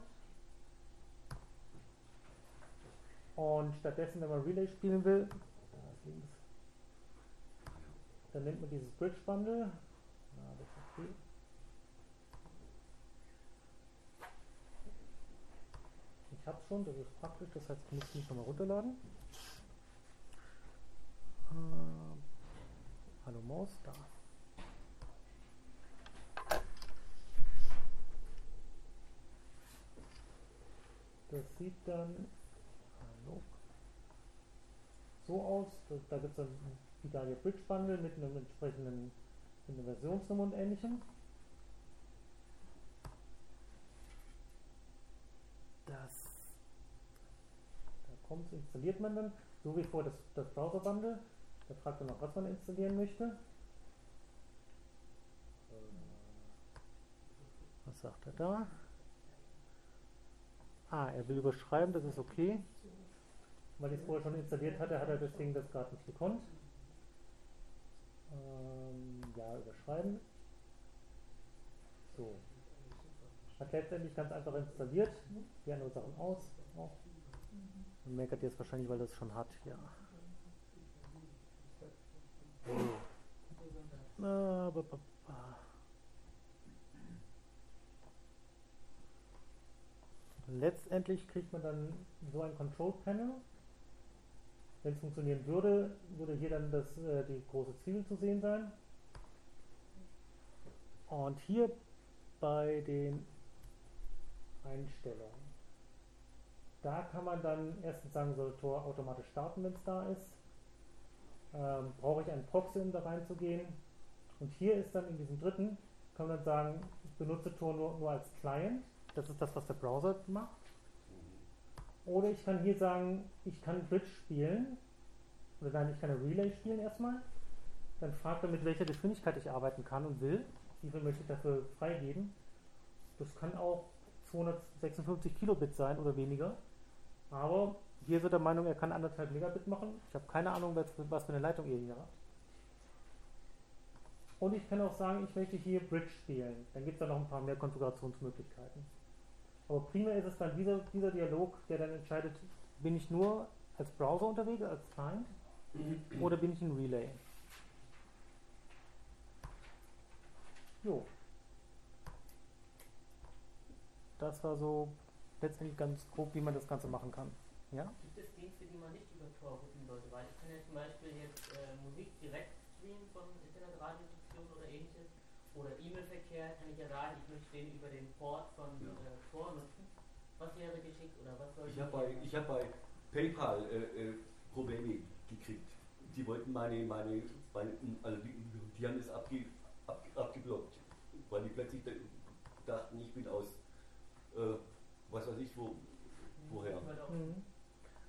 Und stattdessen, wenn man Relay spielen will, dann nimmt man dieses Bridge Bundle. Okay. Ich hab's schon, das ist praktisch, das heißt, ich muss es nicht nochmal runterladen. Ähm, hallo Maus, da. Das sieht dann hallo, so aus. Das, da gibt es dann Vidalia Bridge Bundle mit einem entsprechenden mit einer Versionsnummer und ähnlichem. Das da kommt, installiert man dann, so wie vor das, das Browser Bundle. Da fragt er noch, was man installieren möchte. Was sagt er da? Ah, er will überschreiben, das ist okay. Weil ich es vorher schon installiert hatte, hat er deswegen das gerade nicht gekonnt. Ähm, ja, überschreiben. So. Hat letztendlich ganz einfach installiert. Die anderen Sachen aus. Auch. Und meckert jetzt wahrscheinlich, weil das schon hat, ja. Letztendlich kriegt man dann so ein Control Panel. Wenn es funktionieren würde, würde hier dann das, äh, die große Zwiebel zu sehen sein. Und hier bei den Einstellungen, da kann man dann erstens sagen, soll Tor automatisch starten, wenn es da ist. Ähm, brauche ich einen Proxy, um da reinzugehen. Und hier ist dann in diesem dritten, kann man dann sagen, ich benutze Tor nur, nur als Client. Das ist das, was der Browser macht. Oder ich kann hier sagen, ich kann Bridge spielen. Oder nein, ich kann eine Relay spielen erstmal. Dann fragt er, mit welcher Geschwindigkeit ich arbeiten kann und will. Wie viel möchte ich dafür freigeben? Das kann auch 256 Kilobit sein oder weniger. Aber hier er der Meinung, er kann anderthalb Megabit machen. Ich habe keine Ahnung, was, für eine Leitung ihr hier habt. Und ich kann auch sagen, ich möchte hier Bridge spielen. Dann gibt es da noch ein paar mehr Konfigurationsmöglichkeiten. Aber primär ist es dann dieser, dieser Dialog, der dann entscheidet, bin ich nur als Browser unterwegs, als Client, oder bin ich ein Relay. Jo. Das war so letztendlich ganz grob, wie man das Ganze machen kann. Ja? Gibt es Dienste, die man nicht über Tor routen sollte? Weil ich kann ja zum Beispiel jetzt äh, Musik direkt streamen von Internetradiostationen oder ähnliches. Oder E-Mail-Verkehr kann ich ja sagen, ich möchte den über den Port von Ja. äh, Tor nutzen. Was wäre geschickt oder was soll Ich habe bei, ich hab bei PayPal äh, äh, Probleme gekriegt. Die wollten meine, meine, meine also die, die haben das abge, ab, abgeblockt, weil die plötzlich da- dachten, ich bin aus, äh, was weiß ich, wo, woher. Mhm.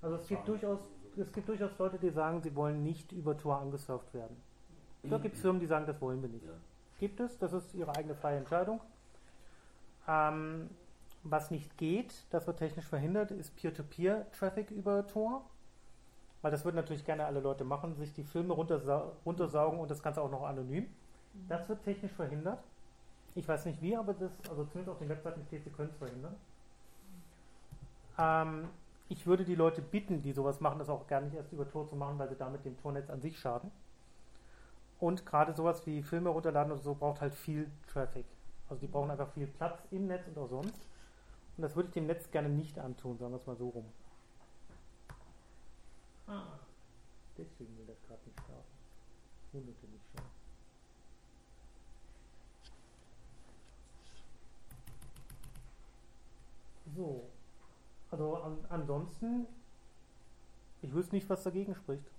Also es gibt durchaus, es gibt durchaus Leute, die sagen, sie wollen nicht über Tor angesurft werden. Da gibt es Firmen, die sagen, das wollen wir nicht. Ja. Gibt es, das ist ihre eigene freie Entscheidung. Ähm, was nicht geht, das wird technisch verhindert, ist Peer-to-Peer-Traffic über Tor. Weil das würden natürlich gerne alle Leute machen, sich die Filme runtersau runtersaugen und das Ganze auch noch anonym. Das wird technisch verhindert. Ich weiß nicht wie, aber das, also zumindest auf den Webseiten steht, sie können es verhindern. Ähm, ich würde die Leute bitten, die sowas machen, das auch gar nicht erst über Tor zu machen, weil sie damit dem Tornetz an sich schaden. Und gerade sowas wie Filme runterladen oder so braucht halt viel Traffic. Also die brauchen einfach viel Platz im Netz und auch sonst. Und das würde ich dem Netz gerne nicht antun, sagen wir es mal so rum. Ah, deswegen will das gerade nicht starten. Wunderte mich schon. So. Also an, ansonsten, ich wüsste nicht, was dagegen spricht.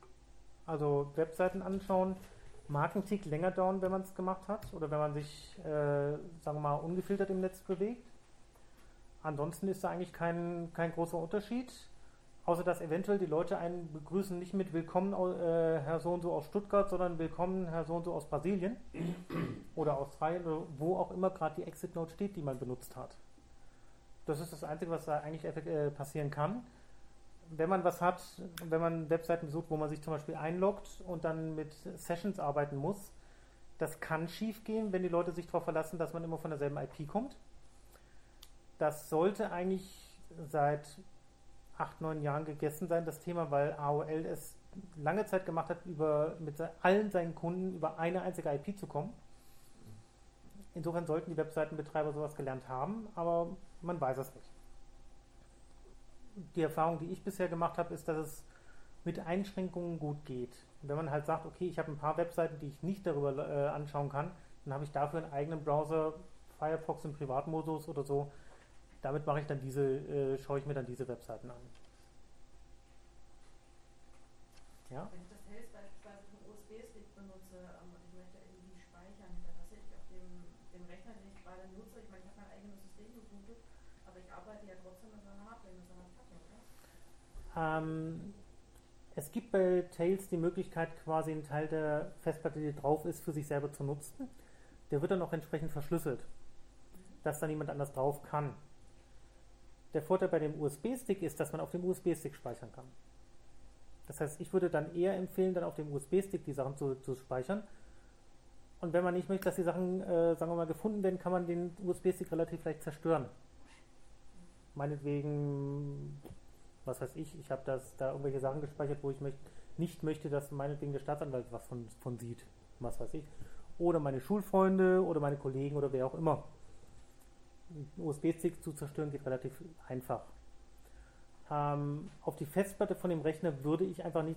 Also Webseiten anschauen, mag ein Tick länger dauern, wenn man es gemacht hat oder wenn man sich, äh, sagen wir mal, ungefiltert im Netz bewegt. Ansonsten ist da eigentlich kein, kein großer Unterschied, außer dass eventuell die Leute einen begrüßen nicht mit Willkommen äh, Herr so so aus Stuttgart, sondern Willkommen Herr so so aus Brasilien oder Australien oder wo auch immer gerade die Exit Note steht, die man benutzt hat. Das ist das Einzige, was da eigentlich äh, passieren kann. Wenn man was hat, wenn man Webseiten besucht, wo man sich zum Beispiel einloggt und dann mit Sessions arbeiten muss, das kann schief gehen, wenn die Leute sich darauf verlassen, dass man immer von derselben IP kommt. Das sollte eigentlich seit acht, neun Jahren gegessen sein, das Thema, weil AOL es lange Zeit gemacht hat, über, mit allen seinen Kunden über eine einzige IP zu kommen. Insofern sollten die Webseitenbetreiber sowas gelernt haben, aber man weiß es nicht. Die Erfahrung, die ich bisher gemacht habe, ist, dass es mit Einschränkungen gut geht. Wenn man halt sagt, okay, ich habe ein paar Webseiten, die ich nicht darüber äh, anschauen kann, dann habe ich dafür einen eigenen Browser, Firefox im Privatmodus oder so. Damit mache ich dann diese, äh, schaue ich mir dann diese Webseiten an. Ja? Wenn ich das Tails beispielsweise auf einem USB-Stick benutze ähm, und ich möchte irgendwie speichern, hinterlasse ich auf dem, dem Rechner, den ich gerade nutze, ich meine, ich habe mein eigenes System gebootet, aber ich arbeite ja trotzdem mit meiner Hardware, mit so einer Platte, oder? Ähm, es gibt bei Tails die Möglichkeit, quasi einen Teil der Festplatte, die drauf ist, für sich selber zu nutzen. Der wird dann auch entsprechend verschlüsselt, dass dann niemand anders drauf kann. Der Vorteil bei dem USB-Stick ist, dass man auf dem USB-Stick speichern kann. Das heißt, ich würde dann eher empfehlen, dann auf dem USB-Stick die Sachen zu, zu speichern. Und wenn man nicht möchte, dass die Sachen, äh, sagen wir mal, gefunden werden, kann man den USB-Stick relativ leicht zerstören. Meinetwegen, was weiß ich, ich habe das da irgendwelche Sachen gespeichert, wo ich möcht, nicht möchte, dass meinetwegen der Staatsanwalt was von, von sieht. Was weiß ich. Oder meine Schulfreunde oder meine Kollegen oder wer auch immer. USB-Stick zu zerstören geht relativ einfach. Ähm, auf die Festplatte von dem Rechner würde ich einfach nicht